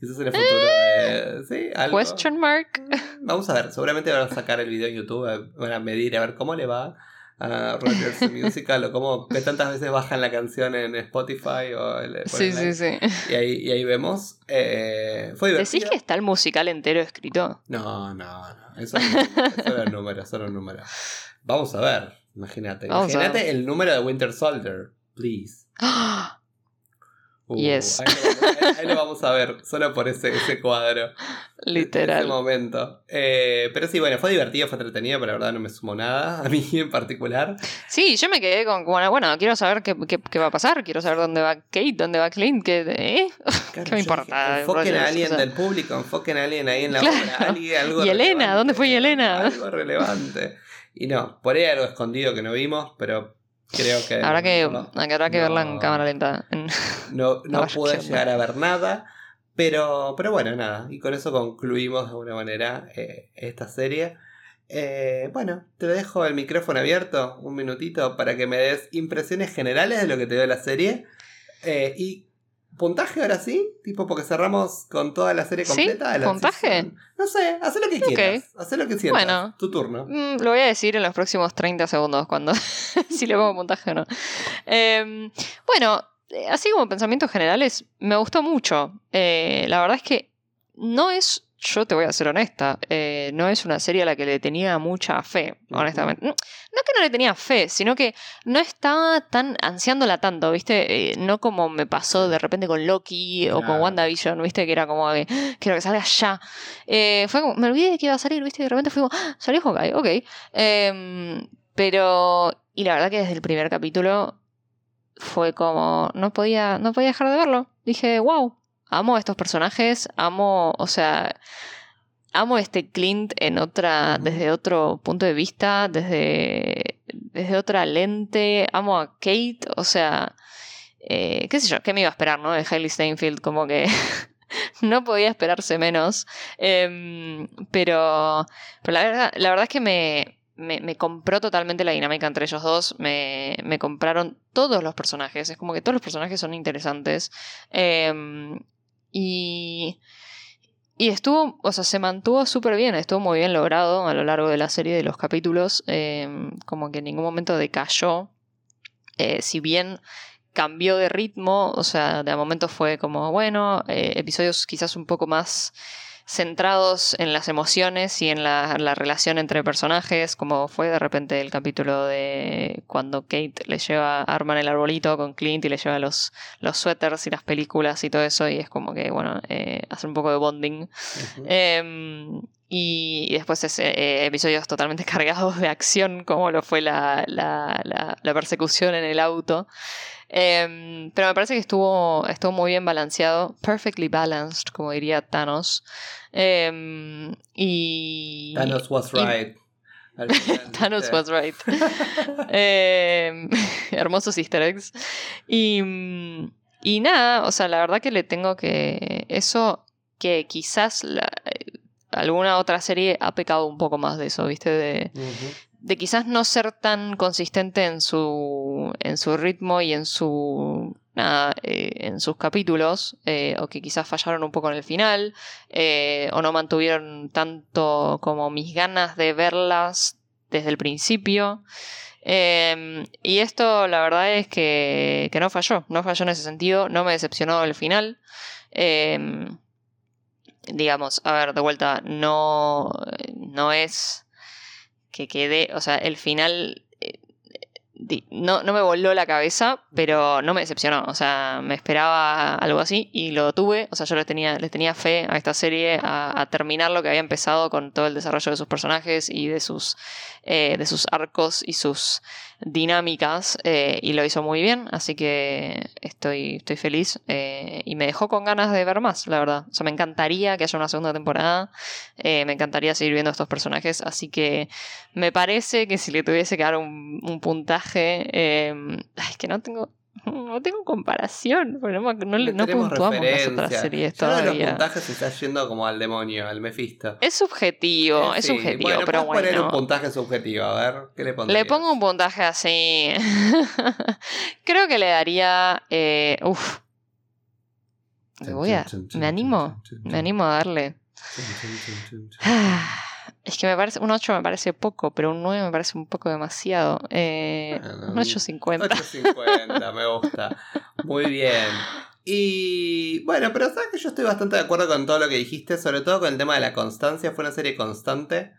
Quizás el futuro de. Sí, algo. Question mark. Vamos a ver, seguramente van a sacar el video en YouTube, van a medir a ver cómo le va a Rogers Musical o cómo que tantas veces bajan la canción en Spotify o sí, sí, sí. Y ahí, y ahí vemos. Eh, fue ¿Decís que está el musical entero escrito? No, no, no. Eso, eso el número, eso el número. Vamos a ver, imagínate. Imagínate el número de Winter Soldier, please. Uh, yes. Ahí lo, vamos a ver, solo por ese, ese cuadro. [LAUGHS] Literal. Ese momento. Eh, pero sí, bueno, fue divertido, fue entretenido, pero la verdad no me sumó nada, a mí en particular. Sí, yo me quedé con, bueno, bueno quiero saber qué, qué, va a pasar, quiero saber dónde va Kate, dónde va Clint, qué, ¿eh? [LAUGHS] ¿Qué me importa? enfoquen a alguien del público, enfoquen a alguien ahí en la obra. [LAUGHS] ¿Y Elena? ¿Dónde fue Elena? Algo relevante. Y no, por ahí algo escondido que no vimos, pero Creo que. Habrá que, habrá que verla en cámara lenta. [LAUGHS] no no pude llegar a ver nada. Pero, pero bueno, nada. Y con eso concluimos de alguna manera eh, esta serie. Eh, bueno, te dejo el micrófono abierto un minutito para que me des impresiones generales de lo que te dio la serie. Eh, y ¿Puntaje ahora sí? Tipo, porque cerramos con toda la serie completa. ¿Sí? ¿Puntaje? No sé, haz lo que quieras. Haz lo que sientas. Bueno, tu turno. Mm, lo voy a decir en los próximos 30 segundos, cuando [LAUGHS] si le pongo puntaje o no. Em, bueno, eh, así como pensamientos generales, me gustó mucho. Eh, la verdad es que no es yo te voy a ser honesta, eh, no es una serie a la que le tenía mucha fe, honestamente. No, que no le tenía fe, sino que no estaba tan ansiándola tanto, ¿viste? Eh, no como me pasó de repente con Loki o con WandaVision, ¿viste? Que era como que quiero que salga ya. Eh, fue como, me olvidé de que iba a salir, ¿viste? Y de repente fuimos, ¡Ah, salió Hawkeye, ok. Em, pero, y la verdad que desde el primer capítulo fue como, no podía, no podía dejar de verlo. Dije, wow, amo a estos personajes, amo, o sea, amo este Clint en otra, desde otro punto de vista, desde, desde otra lente, amo a Kate, o sea, eh, qué sé yo, qué me iba a esperar, ¿no? De Hailey Steinfeld, como que [LAUGHS] no podía esperarse menos, em, pero, pero la, verdad, la verdad es que me, me, compró totalmente la dinámica entre ellos dos. Me, me, compraron todos los personajes. Es como que todos los personajes son interesantes. Eh, y, y estuvo, o sea, se mantuvo súper bien, estuvo muy bien logrado a lo largo de la serie de los capítulos, em, como que en ningún momento decayó, eh, si bien cambió de ritmo, o sea, de momento fue como, bueno, eh, episodios quizás un poco más centrados en las emociones y en la, relación entre personajes, como fue de repente el capítulo de cuando Kate le lleva, arman el arbolito con Clint y le lleva los, los suéteres y las películas y todo eso, y es como que, bueno, eh, hace un poco de bonding. Y, después es, eh, episodios totalmente [LAUGHS] cargados de acción, como lo fue la, la, la persecución en el auto. Em, pero me parece que estuvo, estuvo muy bien balanceado. Perfectly balanced, como diría Thanos. Em, y. Thanos was right. [LAUGHS] Thanos was right. [LAUGHS] Em, hermosos easter eggs. Y, y nada, o sea, la verdad que le tengo que. Eso que quizás alguna otra serie ha pecado un poco más de eso, ¿viste? De, de quizás no ser tan consistente en su, en su ritmo y en su nada, eh, en sus capítulos, eh, o que quizás fallaron un poco en el final, eh, o no mantuvieron tanto como mis ganas de verlas desde el principio. Em, y esto la verdad es que, que, no falló, no falló en ese sentido, no me decepcionó el final. Digamos, a ver, de vuelta, no, no es que quede, o sea, el final no, no me voló la cabeza, pero no me decepcionó. O sea, me esperaba algo así y lo tuve. O sea, yo le tenía, le tenía fe a esta serie a, terminar lo que había empezado con todo el desarrollo de sus personajes y de sus, eh, de sus arcos y sus dinámicas. Eh, y lo hizo muy bien, así que estoy, estoy feliz. Eh, y me dejó con ganas de ver más, la verdad. O sea, me encantaría que haya una segunda temporada. me encantaría seguir viendo estos personajes. Así que me parece que si le tuviese que dar un, un puntaje es que no tengo. No tengo comparación, porque no, no, no puntuamos las otras series todavía. los puntajes se está yendo como al demonio, al Mephisto. Es subjetivo, eh, es subjetivo, bueno, pero bueno. poner un puntaje subjetivo, a ver, ¿qué le pondrías? Le pongo un puntaje así. [LAUGHS] Creo que le daría. Eh, uf. Me voy a. Me animo. Me animo a darle. Es que me parece, un 8 me parece poco, pero un 9 me parece un poco demasiado. Eh, un 8.50. 8.50, me gusta. Muy bien. Y bueno, pero sabes que yo estoy bastante de acuerdo con todo lo que dijiste, sobre todo con el tema de la constancia. Fue una serie constante.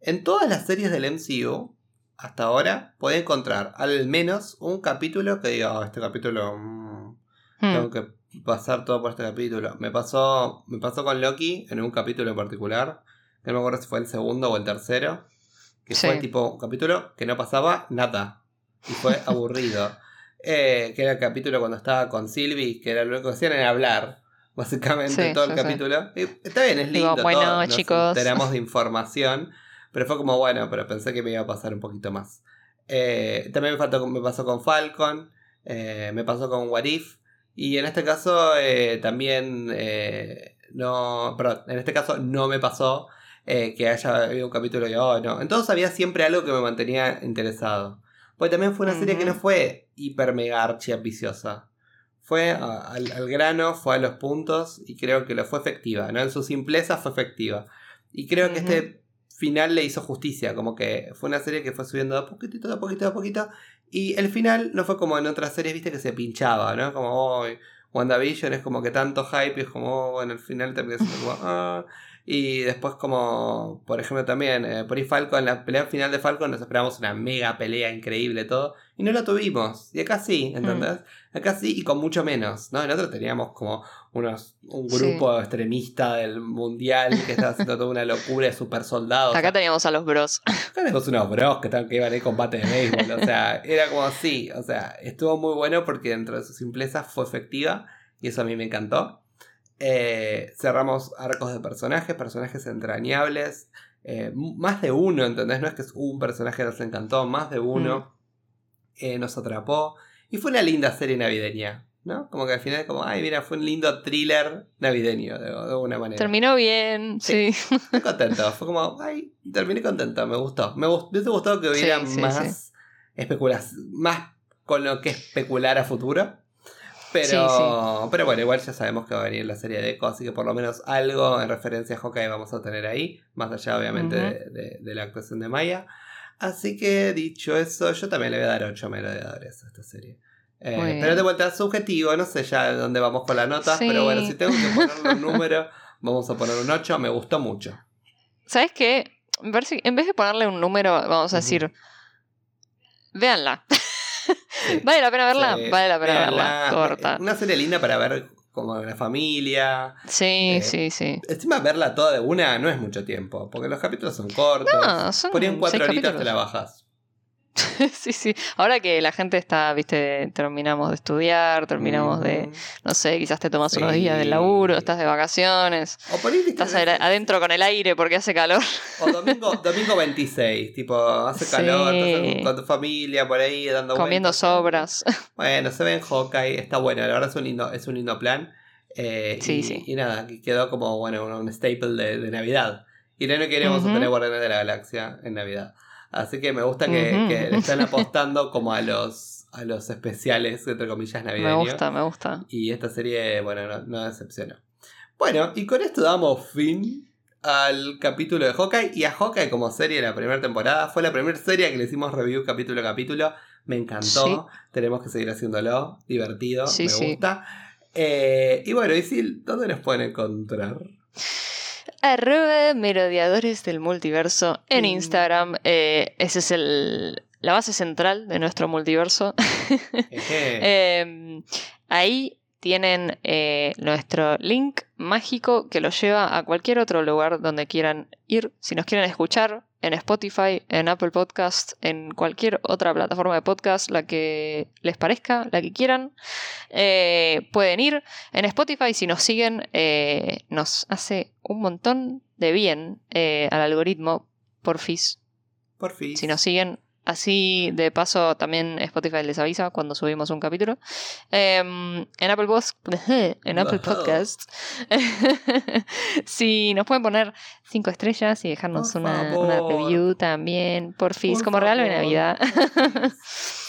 En todas las series del MCU, hasta ahora, puede encontrar al menos un capítulo que diga, oh, este capítulo. Mm, hmm. Tengo que pasar todo por este capítulo. Me pasó, me pasó con Loki en un capítulo en particular no me acuerdo si fue el segundo o el tercero, que fue tipo un capítulo que no pasaba nada y fue [LAUGHS] aburrido. Eh, que era el capítulo cuando estaba con Sylvie, que era lo único que hacían era hablar, básicamente, todo el capítulo. está bien, es lindo, bueno, chicos. tenemos de [LAUGHS] información, pero fue como bueno, pero pensé que me iba a pasar un poquito más. Eh, también me, faltó, me pasó con Falcon, eh, me pasó con What If, y en este caso también no, perdón, en este caso no me pasó eh, que haya habido un capítulo de, oh, no. Entonces había siempre algo que me mantenía interesado. Pues también fue una serie que no fue hiper mega archi ambiciosa. Fue al, grano, fue a los puntos y creo que lo fue efectiva, ¿no? En su simpleza fue efectiva. Y creo que este final le hizo justicia, como que fue una serie que fue subiendo de a poquito, de a poquito, de a poquito. Y el final no fue como en otras series, viste, que se pinchaba, ¿no? Como, oh, WandaVision es como que tanto hype y es como, oh, bueno, el final termina siendo como, ah. Y después como, por ejemplo también, eh, por ahí Falcon, en la pelea final de Falcon nos esperamos una mega pelea increíble todo. Y no lo tuvimos. Y acá sí, ¿entendés? Mm. Acá sí y con mucho menos, ¿no? Nosotros teníamos como unos, un grupo extremista del mundial que estaba haciendo toda una locura de super soldados. Acá teníamos a los bros. Acá teníamos unos bros que, estaban, que iban en combate de béisbol. O sea, era como así. O sea, estuvo muy bueno porque dentro de su simpleza fue efectiva. Y eso a mí me encantó. Eh, cerramos arcos de personajes, personajes entrañables. Eh, más de uno, ¿entendés? No es que es un personaje que nos encantó, más de uno mm. eh, nos atrapó. Y fue una linda serie navideña, ¿no? Como que al final, como, ay, mira, fue un lindo thriller navideño, de, alguna manera. Terminó bien, sí. Estoy contento. Fue como, ay, terminé contento, me gustó. Me, hubiese gustado que hubiera más especulación, más con lo que especular a futuro. Pero, pero bueno, igual ya sabemos que va a venir la serie de Echo, así que por lo menos algo en referencia a Hawkeye vamos a tener ahí, más allá obviamente de, la actuación de Maya. Así que dicho eso, yo también le voy a dar 8 merodeadores a esta serie. Eh, pero de vuelta subjetivo, no sé ya dónde vamos con las notas, pero bueno, si tengo que ponerle un [LAUGHS] número, vamos a poner un 8, me gustó mucho. ¿Sabes qué? En vez de ponerle un número, vamos a decir, véanla. Vale la pena verla, vale la pena verla. Corta. Una serie linda para ver como la familia. Sí, eh, sí, sí. Encima verla toda de una no es mucho tiempo, porque los capítulos son cortos. No, son Por cuatro horitas te la bajas. [LAUGHS] sí, sí. Ahora que la gente está, viste, terminamos de estudiar, terminamos de, no sé, quizás te tomas unos días del laburo, estás de vacaciones. O por ahí, estás adentro con el aire porque hace calor. O domingo, domingo 26, tipo, hace calor, estás con tu familia por ahí dando Comiendo sobras. [LAUGHS] Bueno, se ve en Hawkeye, está bueno, la verdad es un lindo, es un lindo plan. Eh, sí, y, sí. Y nada, quedó como, bueno, un staple de, Navidad. Y no queremos tener Guardianes de la Galaxia en Navidad. Así que me gusta que, le están [LAUGHS] apostando como a los, a los especiales, entre comillas, Me navideños. gusta, me gusta. Y esta serie, bueno, no, no decepcionó. Bueno, y con esto damos fin al capítulo de Hawkeye y a Hawkeye como serie de la primera temporada. Fue la primera serie que le hicimos review capítulo a capítulo. Me encantó. Sí. Tenemos que seguir haciéndolo. Divertido. Sí, me sí. gusta. Eh, y bueno, Isil, ¿dónde nos pueden encontrar? [LAUGHS] Arroba merodeadores del multiverso en. Instagram. Eh, ese es el, la base central de nuestro multiverso. Eh, [LAUGHS] ahí tienen eh, nuestro link mágico que los lleva a cualquier otro lugar donde quieran ir. Si nos quieren escuchar en Spotify, en Apple Podcast, en cualquier otra plataforma de podcast, la que les parezca, la que quieran, eh, pueden ir. En Spotify, si nos siguen, eh, nos hace un montón de bien al algoritmo, porfis. Por fin. Si nos siguen, así de paso también Spotify les avisa cuando subimos un capítulo. Em, en Apple, Pos- [LAUGHS] en Apple. Podcast, [LAUGHS] si nos pueden poner cinco estrellas y dejarnos una, review también, Por como regalo de Navidad. [LAUGHS]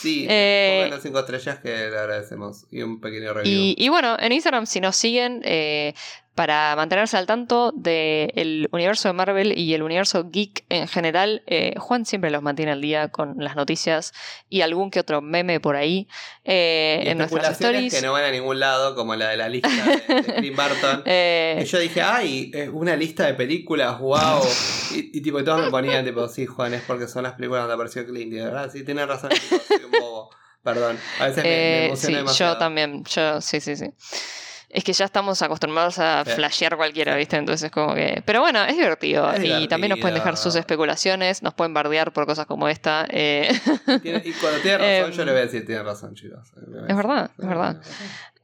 Sí, Eh, pongan las cinco estrellas que le agradecemos. Y un pequeño review. Y, y bueno, en Instagram, si nos siguen, eh, para mantenerse al tanto del universo de Marvel y el universo geek en general, eh, Juan siempre los mantiene al día con las noticias y algún que otro meme por ahí eh, Y en nuestras stories. que no van a ningún lado, como la de la lista de, de [LAUGHS] Tim Burton. Eh, Que yo dije, ay, eh, una lista de películas, wow. Y, y tipo, todos me ponían, tipo, sí, Juan, es porque son las películas donde apareció Clint. Y de verdad, sí, tienes razón, tipo, soy un bobo. Perdón. A veces me, me eh, emociono sí, demasiado. yo también, yo, sí, sí, sí. Es que ya estamos acostumbrados a Sí. flashear cualquiera, ¿viste? Entonces, como que. Pero bueno, es divertido. Es y también nos pueden dejar sus especulaciones, nos pueden bardear por cosas como esta. eh, Tiene- y cuando tiene razón, [LAUGHS] Em, yo le voy a decir, tiene razón, chicos. Es verdad, es verdad.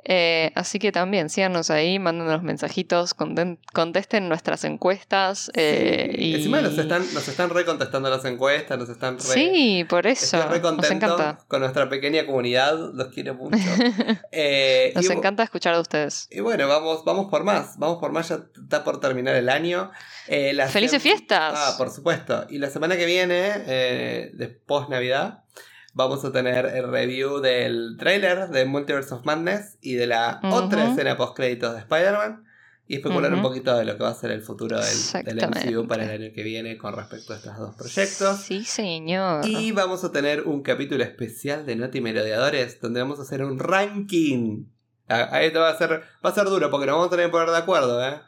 Eh, así que también síganos ahí, mándenos mensajitos, contesten nuestras encuestas. eh, Sí. y... Encima nos están, nos están recontestando las encuestas, nos están re, Sí, por eso. re Nos encanta. con nuestra pequeña comunidad, los quiero mucho. [LAUGHS] Eh, Nos y encanta escuchar de ustedes. Y bueno, vamos, vamos por más, vamos por más, ya está por terminar el año. Eh, ¡Felices fiestas! Ah, por supuesto. Y la semana que viene, después Navidad, vamos a tener el review del trailer de Multiverse of Madness y de la otra escena post créditos de Spider-Man. Y especular un poquito de lo que va a ser el futuro del. MCU para el año que viene con respecto a estos dos proyectos. Sí, señor. Y vamos a tener un capítulo especial de Noti Merodeadores donde vamos a hacer un ranking. Ah, Ahí te va a ser, va a ser duro porque nos vamos a tener que poner de acuerdo, ¿eh?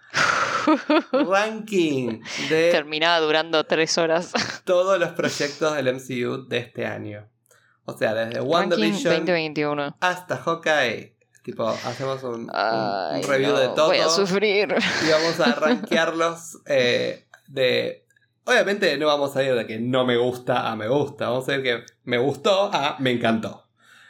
[LAUGHS] ranking de Terminaba durando tres horas. todos los proyectos del MCU de este año. O sea, desde WandaVision 2021. hasta Hawkeye. Tipo, hacemos un, review no, de todo Voy a sufrir. y vamos a rankearlos eh, de... Obviamente no vamos a ir de que no me gusta a me gusta, vamos a ir que me gustó a me encantó.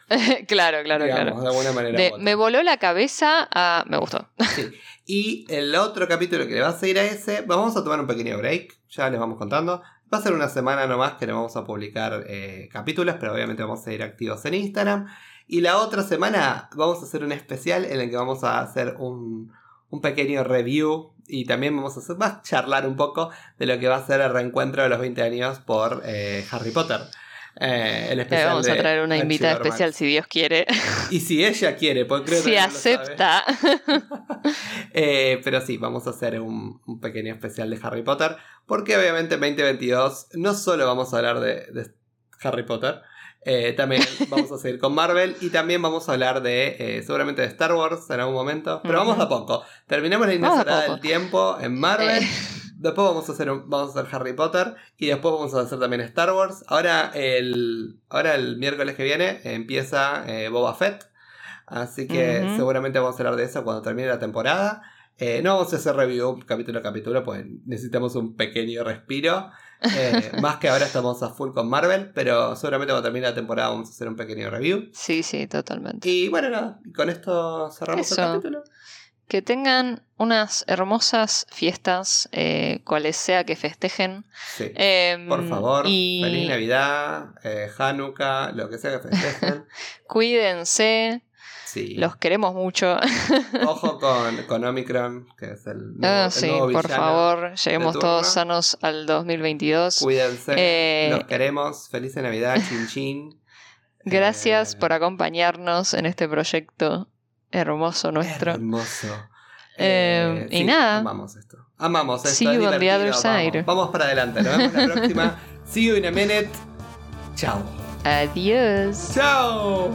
[LAUGHS] claro, claro, digamos, claro. de alguna manera. De me voló la cabeza a me gustó. Sí. Y el otro capítulo que le va a seguir a ese, vamos a tomar un pequeño break, ya les vamos contando. Va a ser una semana nomás que le vamos a publicar eh, capítulos, pero obviamente vamos a seguir activos en Instagram. Y la otra semana vamos a hacer un especial en el que vamos a hacer un, un pequeño review y también vamos a charlar un poco de lo que va a ser el reencuentro de los 20 años por eh, Harry Potter. Eh, el Le especial vamos a traer una invitada especial si Dios quiere. Y si ella quiere, porque creo que si acepta. [LAUGHS] Eh, pero sí, vamos a hacer un, un pequeño especial de Harry Potter. Porque obviamente en 2022 no solo vamos a hablar de, de Harry Potter, eh, también [LAUGHS] vamos a seguir con Marvel y también vamos a hablar de eh, seguramente de Star Wars en algún momento. Pero vamos a poco. Terminamos la poco. del tiempo en Marvel. Eh. Después vamos a hacer un- vamos a hacer Harry Potter y después vamos a hacer también Star Wars. Ahora el ahora el miércoles que viene empieza eh, Boba Fett, así que seguramente vamos a hablar de eso cuando termine la temporada. Eh, no vamos a hacer review capítulo a capítulo, pues necesitamos un pequeño respiro. Eh, [LAUGHS] más que ahora estamos a full con Marvel, pero seguramente cuando termine la temporada vamos a hacer un pequeño review. Sí, sí, totalmente. Y bueno, nada, y con esto cerramos Eso. el capítulo. Que tengan unas hermosas fiestas, eh, cuales sea que festejen. Sí. Em, Por favor, y feliz Navidad, eh, Hanukkah, lo que sea que festejen. [LAUGHS] cuídense. Sí. Los queremos mucho. [LAUGHS] Ojo con, con Omicron, que es el nuevo, Ah, el sí, nuevo por favor, lleguemos todos sanos al 2022. Cuídense, Eh, los queremos. Feliz Navidad, chin chin. [LAUGHS] Gracias Eh, por acompañarnos en este proyecto hermoso nuestro. Hermoso. Eh, y sí, nada. Amamos esto. Amamos esto. See es you on the divertido, other side. Vamos, vamos para adelante. Nos vemos la próxima. [LAUGHS] See you in a minute. Chao. Adiós. Chao.